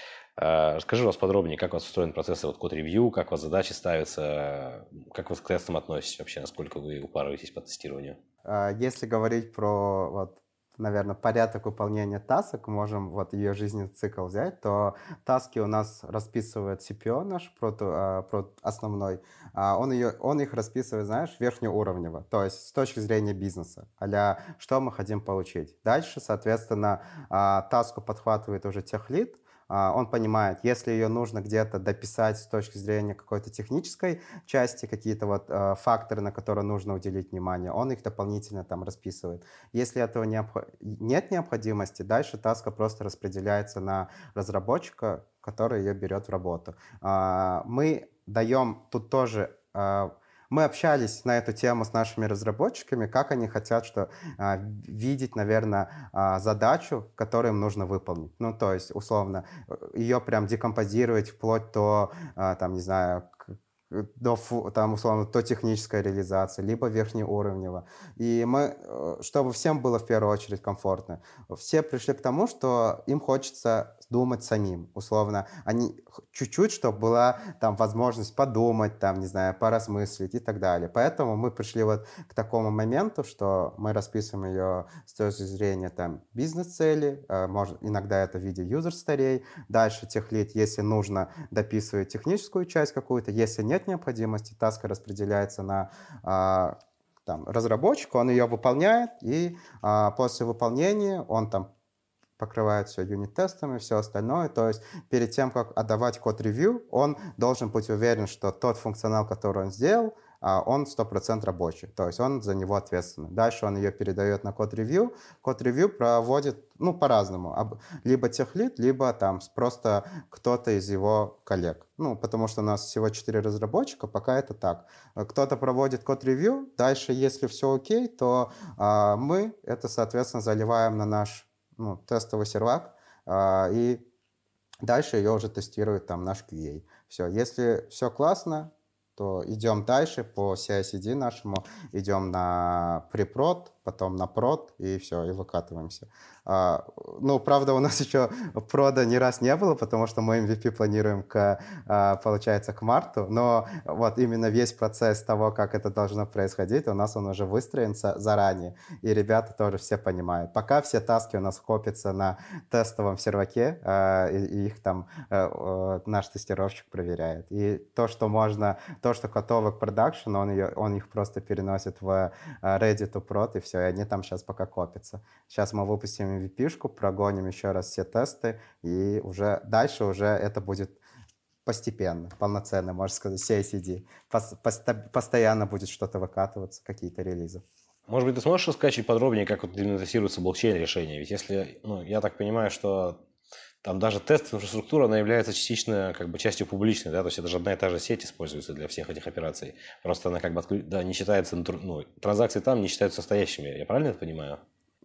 Э, расскажи, у вас подробнее, как у вас устроен процесс вот, код-ревью, как у вас задачи ставятся, как вы к тестам относитесь вообще, насколько вы упарываетесь по тестированию? А, если говорить про вот, наверное, порядок выполнения тасок, можем вот ее жизненный цикл взять, то таски у нас расписывает CPO наш, прото, а, про основной, а он, ее, он их расписывает, знаешь, верхнеуровнево, то есть с точки зрения бизнеса, а что мы хотим получить. Дальше, соответственно, а, таску подхватывает уже техлит, он понимает, если ее нужно где-то дописать с точки зрения какой-то технической части, какие-то вот э, факторы, на которые нужно уделить внимание, он их дополнительно там расписывает. Если этого необх... нет необходимости, дальше таска просто распределяется на разработчика, который ее берет в работу. Э, мы даем тут тоже а, мы общались на эту тему с нашими разработчиками, как они хотят что, а, видеть, наверное, а, задачу, которую им нужно выполнить. Ну, то есть, условно, э, ее прям декомпозировать вплоть до, а, там, не знаю, до, там, условно, то техническая реализация, либо верхнеуровневая. И мы, э, чтобы всем было в первую очередь комфортно, все пришли к тому, что им хочется думать самим, условно. Они чуть-чуть, чтобы была там возможность подумать, там, не знаю, поразмыслить и так далее. Поэтому мы пришли вот к такому моменту, что мы расписываем ее с точки зрения там бизнес-цели, э, может, иногда это в виде юзер-старей, дальше техлит, если нужно, дописывает техническую часть какую-то, если нет необходимости, таска распределяется на а, там, разработчику, он ее выполняет, и а, после выполнения он там покрывает все юнит-тестами, все остальное. То есть перед тем, как отдавать код-ревью, он должен быть уверен, что тот функционал, который он сделал, а, он 100% рабочий, то есть он за него ответственный. Дальше он ее передает на код-ревью. Код-ревью проводит, ну, по-разному. Либо техлит, либо там просто кто-то из его коллег. Ну, потому что у нас всего 4 разработчика, пока это так. Кто-то проводит код-ревью, дальше, если все окей, то а, мы это, соответственно, заливаем на наш ну, тестовый сервак, а, и дальше ее уже тестирует там наш QA. Все, если все классно, то идем дальше по CI-CD нашему, идем на препрод, потом на прод, и все, и выкатываемся. А, ну, правда, у нас еще прода ни раз не было, потому что мы MVP планируем, к, а, получается, к марту, но вот именно весь процесс того, как это должно происходить, у нас он уже выстроен заранее, и ребята тоже все понимают. Пока все таски у нас копятся на тестовом серваке, а, и их там э, наш тестировщик проверяет. И то, что можно, то, что готово к продакшену, он, он их просто переносит в ready to prod, и все, все, и они там сейчас пока копятся. Сейчас мы выпустим MVP-шку, прогоним еще раз все тесты, и уже дальше уже это будет постепенно, полноценно, можно сказать, CICD. Постоянно будет что-то выкатываться, какие-то релизы. Может быть, ты сможешь рассказать чуть подробнее, как вот имплементируется блокчейн-решение? Ведь если, ну, я так понимаю, что там даже тест инфраструктура, она является частично как бы частью публичной, да, то есть это же одна и та же сеть используется для всех этих операций. Просто она как бы да, не считается, ну, транзакции там не считаются стоящими. Я правильно это понимаю?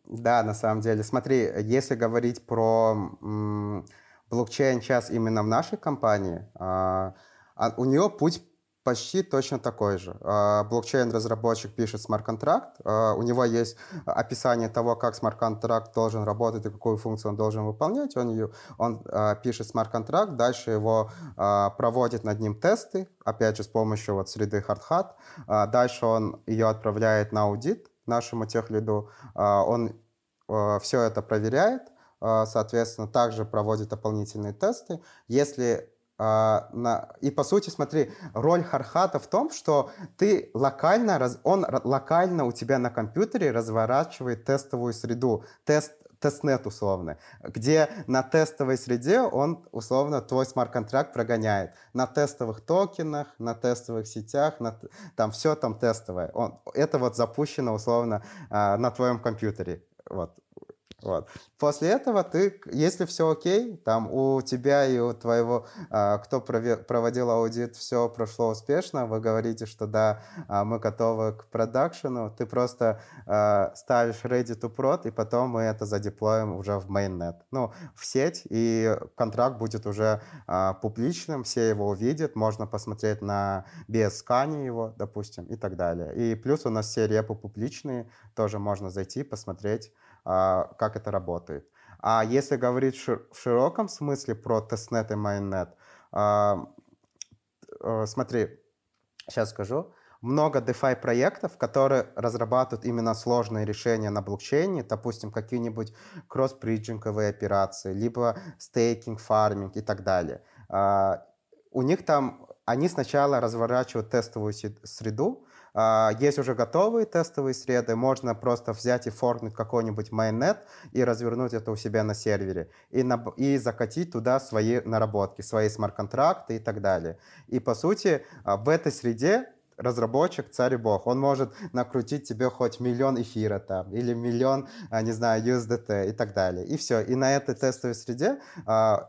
Да, на самом деле. Смотри, если говорить про блокчейн сейчас именно в нашей компании, а, а, у нее путь почти точно такой же. А, блокчейн-разработчик пишет смарт-контракт, а, у него есть описание того, как смарт-контракт должен работать и какую функцию он должен выполнять. Он, ее, он а, пишет смарт-контракт, дальше его проводит над ним тесты, опять же, с помощью вот среды HardHat. Дальше он ее отправляет на аудит нашему техлиду. Он все это проверяет, соответственно, также проводит дополнительные тесты. Если на... И по сути, смотри, роль Хархата в том, что ты локально, раз... он локально у тебя на компьютере разворачивает тестовую среду, тест, тестнет условно, где на тестовой среде он условно твой смарт-контракт прогоняет. На тестовых токенах, на тестовых сетях, на, там все там тестовое. Он, это вот запущено условно а, на твоем компьютере. Вот. Вот. После этого ты, если все окей, там у тебя и у твоего, а, кто проводил аудит, все прошло успешно, вы говорите, что да, а, мы готовы к продакшену, ты просто а, ставишь ready to prod, и потом мы это задеплоим уже в mainnet, ну, в сеть, и контракт будет уже публичным, все его увидят, можно посмотреть на BS-скане его, допустим, и так далее. И плюс у нас все репы публичные, тоже можно зайти, посмотреть, как это работает. А если говорить в широком смысле про тестнет и mainnet, а, э, смотри, сейчас скажу, много DeFi проектов, которые разрабатывают именно сложные решения на блокчейне, допустим, какие-нибудь кросс-бриджинговые операции, либо стейкинг, фарминг и так далее. А, у них там, они сначала разворачивают тестовую среду, а, есть уже готовые тестовые среды, можно просто взять и форкнуть какой-нибудь майонет и развернуть это у себя на сервере и, на, и закатить туда свои наработки, свои смарт-контракты и так далее. И по сути а, в этой среде разработчик, царь и бог, он может накрутить тебе хоть миллион эфира там, или миллион, а, не знаю, USDT и так далее. И все. И на этой тестовой среде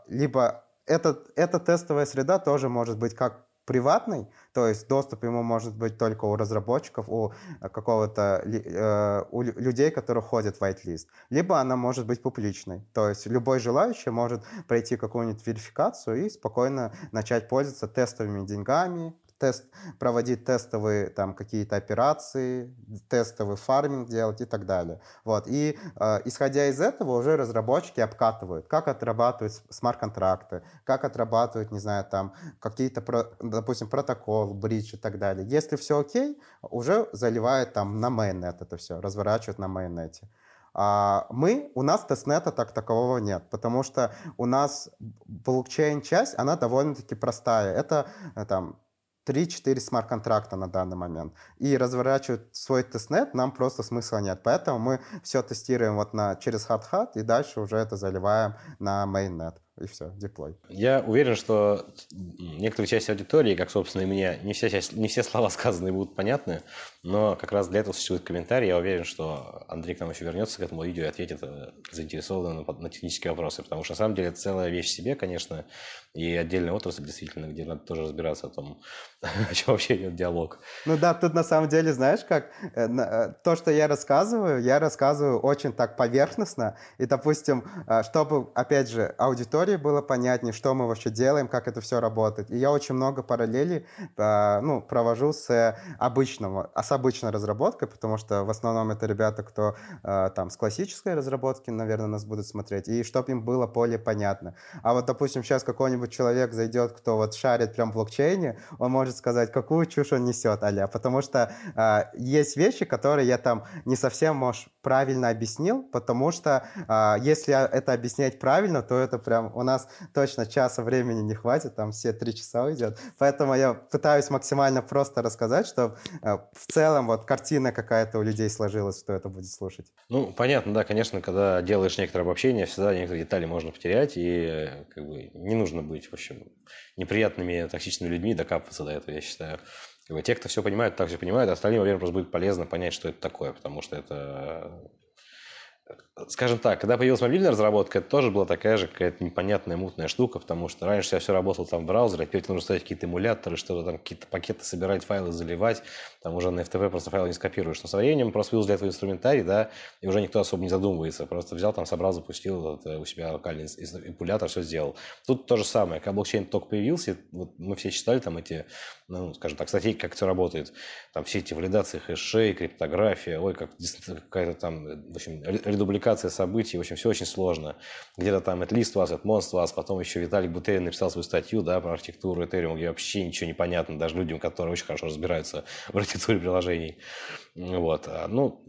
либо этот, эта тестовая среда тоже может быть как приватной, то есть доступ ему может быть только у разработчиков, у э, какого-то э, у людей, которые ходят в whitelist, либо она может быть публичной, то есть любой желающий может пройти какую-нибудь верификацию и спокойно начать пользоваться тестовыми деньгами, тест, проводить тестовые там какие-то операции, тестовый фарминг делать и так далее. Вот. И э, исходя из этого уже разработчики обкатывают, как отрабатывают смарт-контракты, как отрабатывают, не знаю, там какие-то, допустим, протокол, бридж и так далее. Если все окей, уже заливают там на mainnet это все, разворачивают на mainnet-е. А мы, у нас тестнета так такового нет, потому что у нас блокчейн-часть, она довольно-таки простая. Это э, там 3-4 смарт-контракта на данный момент. И разворачивать свой тестнет нам просто смысла нет. Поэтому мы все тестируем вот на, через HardHat и дальше уже это заливаем на mainnet и все, деплой. Я уверен, что некоторые части аудитории, как, собственно, и мне, не все, не все слова сказанные будут понятны, но как раз для этого существует комментарий. Я уверен, что Андрей к нам еще вернется к этому видео и ответит э, заинтересованно на, технические вопросы, потому что, на самом деле, это целая вещь себе, конечно, и отдельная отрасль, действительно, где надо тоже разбираться о том, о чем вообще идет диалог. Ну да, тут на самом деле, знаешь, как э, э, то, что я рассказываю, я рассказываю очень так поверхностно, и, допустим, чтобы, опять же, аудитория истории было понятнее, что мы вообще делаем, как это все работает. И я очень много параллелей ну, провожу с обычным, а с обычной разработкой, потому что в основном это ребята, кто э, там с классической разработки, наверное, нас будут смотреть, и чтобы им было более понятно. А вот, допустим, сейчас какой-нибудь человек зайдет, кто вот шарит прям в блокчейне, он может сказать, какую чушь он несет, аля, потому что э, есть вещи, которые я там не совсем, может, правильно объяснил, потому что э, если это объяснять правильно, то это прям у нас точно часа времени не хватит, там все три часа уйдет. Поэтому я пытаюсь максимально просто рассказать, чтобы э, в целом вот картина какая-то у людей сложилась, кто это будет слушать. Ну, понятно, да, конечно, когда делаешь некоторое обобщение, всегда некоторые детали можно потерять, и э, как бы не нужно быть, в общем, неприятными, токсичными людьми, докапываться до этого, я считаю. Как бы, те, кто все понимают, также понимают, а остальным, уверен, просто будет полезно понять, что это такое, потому что это скажем так, когда появилась мобильная разработка, это тоже была такая же какая-то непонятная, мутная штука, потому что раньше я все работал там в браузере, а теперь нужно ставить какие-то эмуляторы, что-то там, какие-то пакеты собирать, файлы заливать, там уже на FTP просто файлы не скопируешь. Но со временем просто появился для этого инструментарий, да, и уже никто особо не задумывается, просто взял там, собрал, запустил вот, э, у себя локальный эмулятор, все сделал. Тут то же самое, когда блокчейн только появился, вот мы все читали там эти, ну, скажем так, статьи, как все работает, там все эти валидации хэшей, криптография, ой, как какая-то там, в общем, редубликация событий, в общем, все очень сложно. Где-то там это лист вас, это монстр вас, потом еще Виталик Бутерин написал свою статью, да, про архитектуру Ethereum, где вообще ничего не понятно, даже людям, которые очень хорошо разбираются в архитектуре приложений. Вот. А, ну,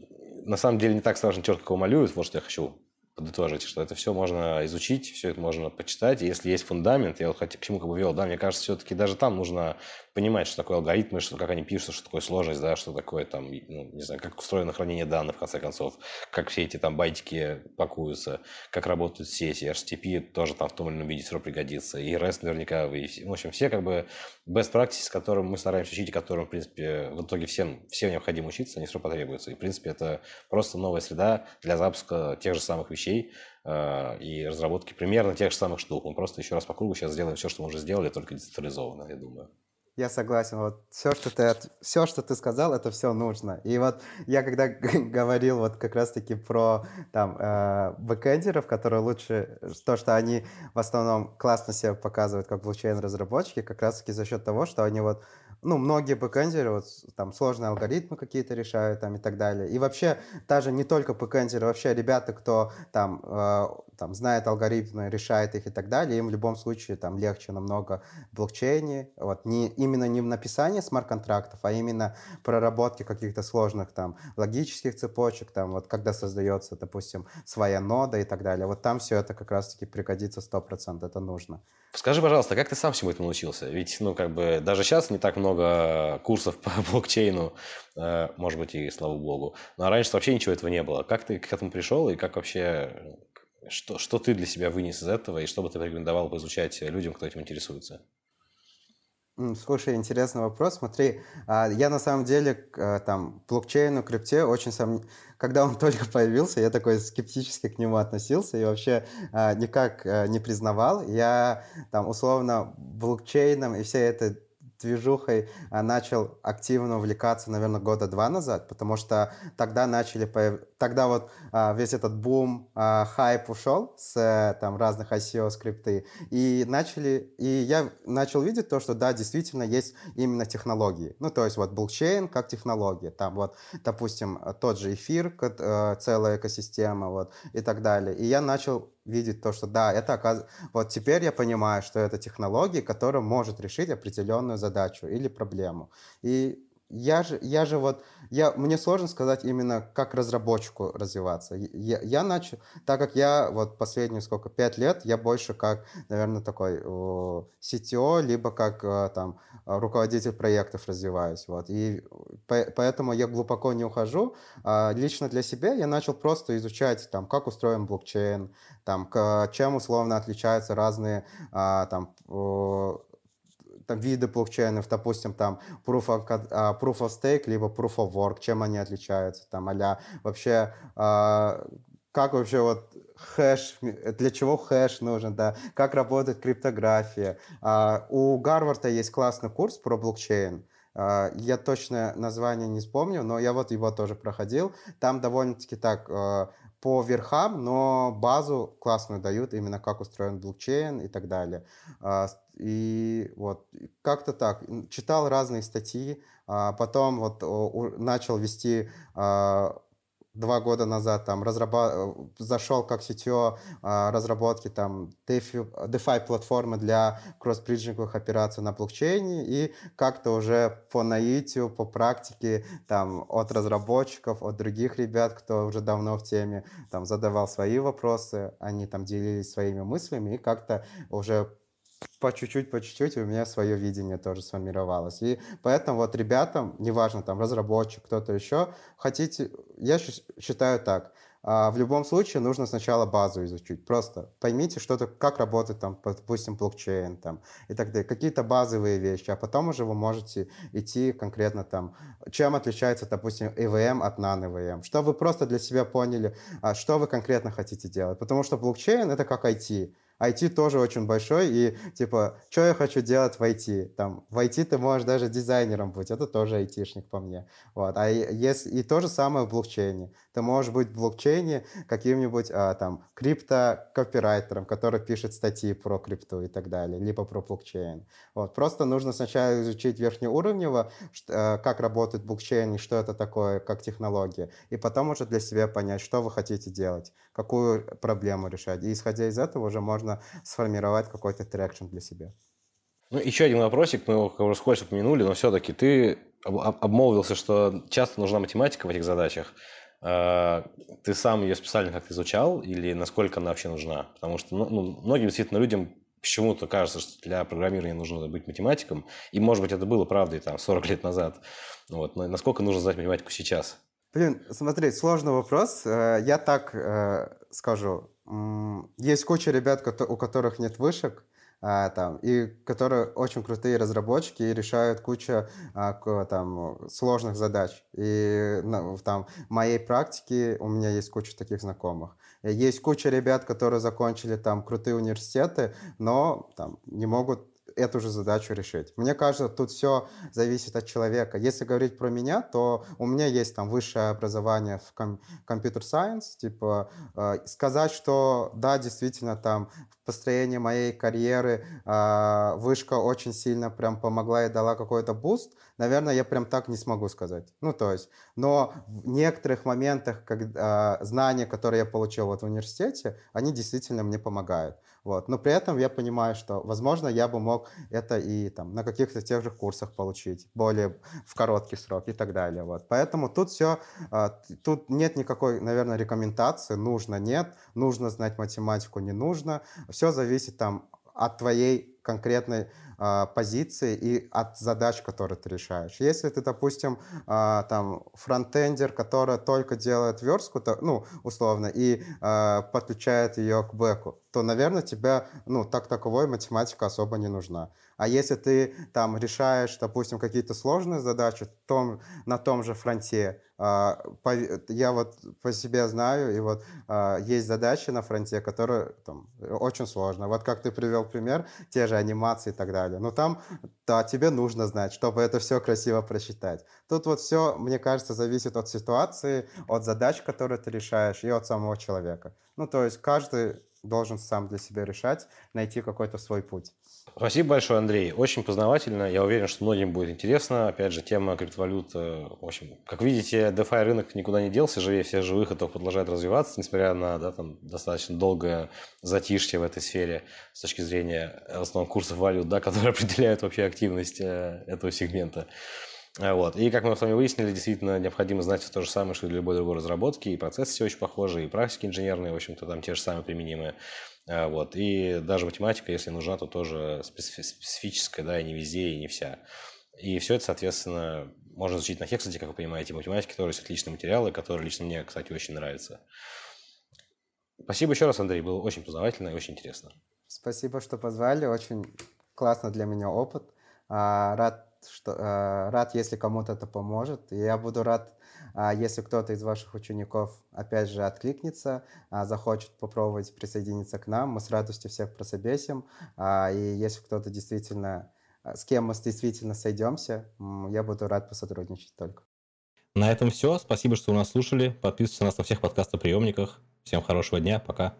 на самом деле не так страшно черт, как его малюют, вот что я хочу подытожить, что это все можно изучить, все это можно почитать. Если есть фундамент, я вот к чему как бы вел, да, мне кажется, все-таки даже там нужно понимать, что такое алгоритмы, что, как они пишутся, что такое сложность, да, что такое там, ну, не знаю, как устроено хранение данных, в конце концов, как все эти там байтики пакуются, как работают сети, HTTP тоже там в том или ином виде все пригодится, и REST наверняка, и, в общем, все как бы best practices, которым мы стараемся учить, и которым, в принципе, в итоге всем, всем необходимо учиться, они все потребуются. И, в принципе, это просто новая среда для запуска тех же самых вещей, э, и разработки примерно тех же самых штук. Мы просто еще раз по кругу сейчас сделаем все, что мы уже сделали, только децентрализованно, я думаю. Я согласен. Вот все, что ты, все, что ты сказал, это все нужно. И вот я когда говорил вот как раз-таки про там э, бэкэндеров, которые лучше, то, что они в основном классно себя показывают как блокчейн-разработчики, как раз-таки за счет того, что они вот ну, многие бэкэндеры вот, там сложные алгоритмы какие-то решают там и так далее. И вообще даже не только бэкэндеры, вообще ребята, кто там, э, там знает алгоритмы, решает их и так далее, им в любом случае там легче намного в блокчейне. Вот, не, именно не в написании смарт-контрактов, а именно проработки каких-то сложных там логических цепочек, там вот когда создается, допустим, своя нода и так далее. Вот там все это как раз-таки пригодится 100%, это нужно. Скажи, пожалуйста, как ты сам всему этому научился? Ведь, ну, как бы, даже сейчас не так много курсов по блокчейну, э, может быть, и слава богу. Но раньше вообще ничего этого не было. Как ты к этому пришел и как вообще, что, что ты для себя вынес из этого и что бы ты порекомендовал поизучать людям, кто этим интересуется? Слушай, интересный вопрос. Смотри, а, я на самом деле э, там блокчейну, крипте очень сам... Когда он только появился, я такой скептически к нему относился и вообще а, никак э, не признавал. Я там условно блокчейном и все это движухой а, начал активно увлекаться, наверное, года два назад, потому что тогда начали, появ... тогда вот а, весь этот бум, а, хайп ушел с э, там разных ICO скрипты, и начали, и я начал видеть то, что да, действительно есть именно технологии. Ну, то есть вот блокчейн как технология, там вот, допустим, тот же эфир, э, целая экосистема, вот, и так далее. И я начал видеть то, что да, это оказывается... Вот теперь я понимаю, что это технология, которая может решить определенную задачу или проблему. И я же, я же вот, я, мне сложно сказать именно, как разработчику развиваться. Я, я начал, так как я вот последние сколько, пять лет, я больше как, наверное, такой о, CTO, либо как о, там руководитель проектов развиваюсь. Вот. И по, поэтому я глубоко не ухожу. А лично для себя я начал просто изучать, там, как устроен блокчейн, там, чем условно отличаются разные а, там, там, виды блокчейнов, допустим, там proof of, uh, proof of stake, либо proof of work, чем они отличаются, там, а вообще, как вообще вот хэш, для чего хэш нужен, да, как работает криптография. Uh, у Гарварда есть классный курс про блокчейн, Uh, я точно название не вспомню, но я вот его тоже проходил. Там довольно-таки так по верхам, но базу классную дают, именно как устроен блокчейн и так далее. А, и вот как-то так. Читал разные статьи, а потом вот начал вести а, два года назад там разраба... Зашел как CTO а, разработки там DeFi, DeFi платформы для кросс-бриджинговых операций на блокчейне и как-то уже по наитию, по практике там от разработчиков, от других ребят, кто уже давно в теме, там задавал свои вопросы, они там делились своими мыслями и как-то уже по чуть-чуть, по чуть-чуть у меня свое видение тоже сформировалось. И поэтому вот ребятам, неважно, там, разработчик, кто-то еще, хотите, я считаю так, а, в любом случае нужно сначала базу изучить. Просто поймите, что то как работает, там, допустим, блокчейн там, и так далее. Какие-то базовые вещи, а потом уже вы можете идти конкретно там, чем отличается, допустим, EVM от non-EVM. Что вы просто для себя поняли, а, что вы конкретно хотите делать. Потому что блокчейн — это как IT. IT тоже очень большой, и типа, что я хочу делать в IT? Там, в IT ты можешь даже дизайнером быть, это тоже айтишник по мне. Вот. А если, и то же самое в блокчейне. Ты можешь быть в блокчейне каким-нибудь а, там крипто-копирайтером, который пишет статьи про крипту и так далее, либо про блокчейн. Вот. Просто нужно сначала изучить верхнеуровнево, а, как работает блокчейн и что это такое, как технология, и потом уже для себя понять, что вы хотите делать, какую проблему решать. И исходя из этого уже можно сформировать какой-то traction для себя. Ну, еще один вопросик, мы его уже скользь упомянули, но все-таки ты обмолвился, что часто нужна математика в этих задачах. А, ты сам ее специально как-то изучал или насколько она вообще нужна? Потому что ну, ну, многим действительно людям почему-то кажется, что для программирования нужно быть математиком, и, может быть, это было правдой там 40 лет назад. Вот. Но насколько нужно знать математику сейчас? Блин, смотри, сложный вопрос. Э, я так э, скажу. Есть куча ребят, у которых нет вышек, а, там, и которые очень крутые разработчики и решают кучу а, там, сложных задач. И ну, там, моей практике у меня есть куча таких знакомых. Есть куча ребят, которые закончили там крутые университеты, но там, не могут эту же задачу решить. Мне кажется, тут все зависит от человека. Если говорить про меня, то у меня есть там высшее образование в computer science, типа э, сказать, что да, действительно там в построении моей карьеры э, вышка очень сильно прям помогла и дала какой-то буст, наверное, я прям так не смогу сказать. Ну, то есть, но в некоторых моментах, когда э, знания, которые я получил вот в университете, они действительно мне помогают. Вот. Но при этом я понимаю, что, возможно, я бы мог это и там, на каких-то тех же курсах получить, более в короткий срок и так далее. Вот. Поэтому тут все, а, тут нет никакой, наверное, рекомендации, нужно, нет, нужно знать математику, не нужно. Все зависит там от твоей конкретной э, позиции и от задач, которые ты решаешь. Если ты, допустим, э, там фронтендер, который только делает верстку, то, ну, условно, и э, подключает ее к бэку, то, наверное, тебе, ну, так таковой математика особо не нужна. А если ты там решаешь, допустим, какие-то сложные задачи том, на том же фронте, а, я вот по себе знаю, и вот а, есть задачи на фронте, которые там, очень сложно. Вот как ты привел пример, те же анимации и так далее. Но там, да, тебе нужно знать, чтобы это все красиво прочитать. Тут вот все, мне кажется, зависит от ситуации, от задач, которые ты решаешь, и от самого человека. Ну, то есть каждый должен сам для себя решать, найти какой-то свой путь. Спасибо большое, Андрей. Очень познавательно. Я уверен, что многим будет интересно. Опять же, тема криптовалют. Э, в общем, как видите, DeFi рынок никуда не делся, живее всех живых, и продолжает развиваться, несмотря на да, там, достаточно долгое затишье в этой сфере с точки зрения в основном курсов валют, да, которые определяют вообще активность э, этого сегмента. Э, вот. И как мы с вами выяснили, действительно необходимо знать все то же самое, что и для любой другой разработки, и процессы все очень похожи, и практики инженерные, в общем-то, там те же самые применимые. Э, вот. И даже математика, если нужна, то тоже специфическая, да, и не везде, и не вся. И все это, соответственно, можно изучить на Хексете, как вы понимаете, математики тоже есть отличные материалы, которые лично мне, кстати, очень нравятся. Спасибо еще раз, Андрей, было очень познавательно и очень интересно. Спасибо, что позвали, очень классно для меня опыт. А, рад, что, а, рад, если кому-то это поможет. Я буду рад а если кто-то из ваших учеников, опять же, откликнется, а, захочет попробовать присоединиться к нам, мы с радостью всех прособесим. А, и если кто-то действительно, с кем мы действительно сойдемся, я буду рад посотрудничать только. На этом все. Спасибо, что вы нас слушали. Подписывайтесь на нас на всех подкастоприемниках. Всем хорошего дня. Пока.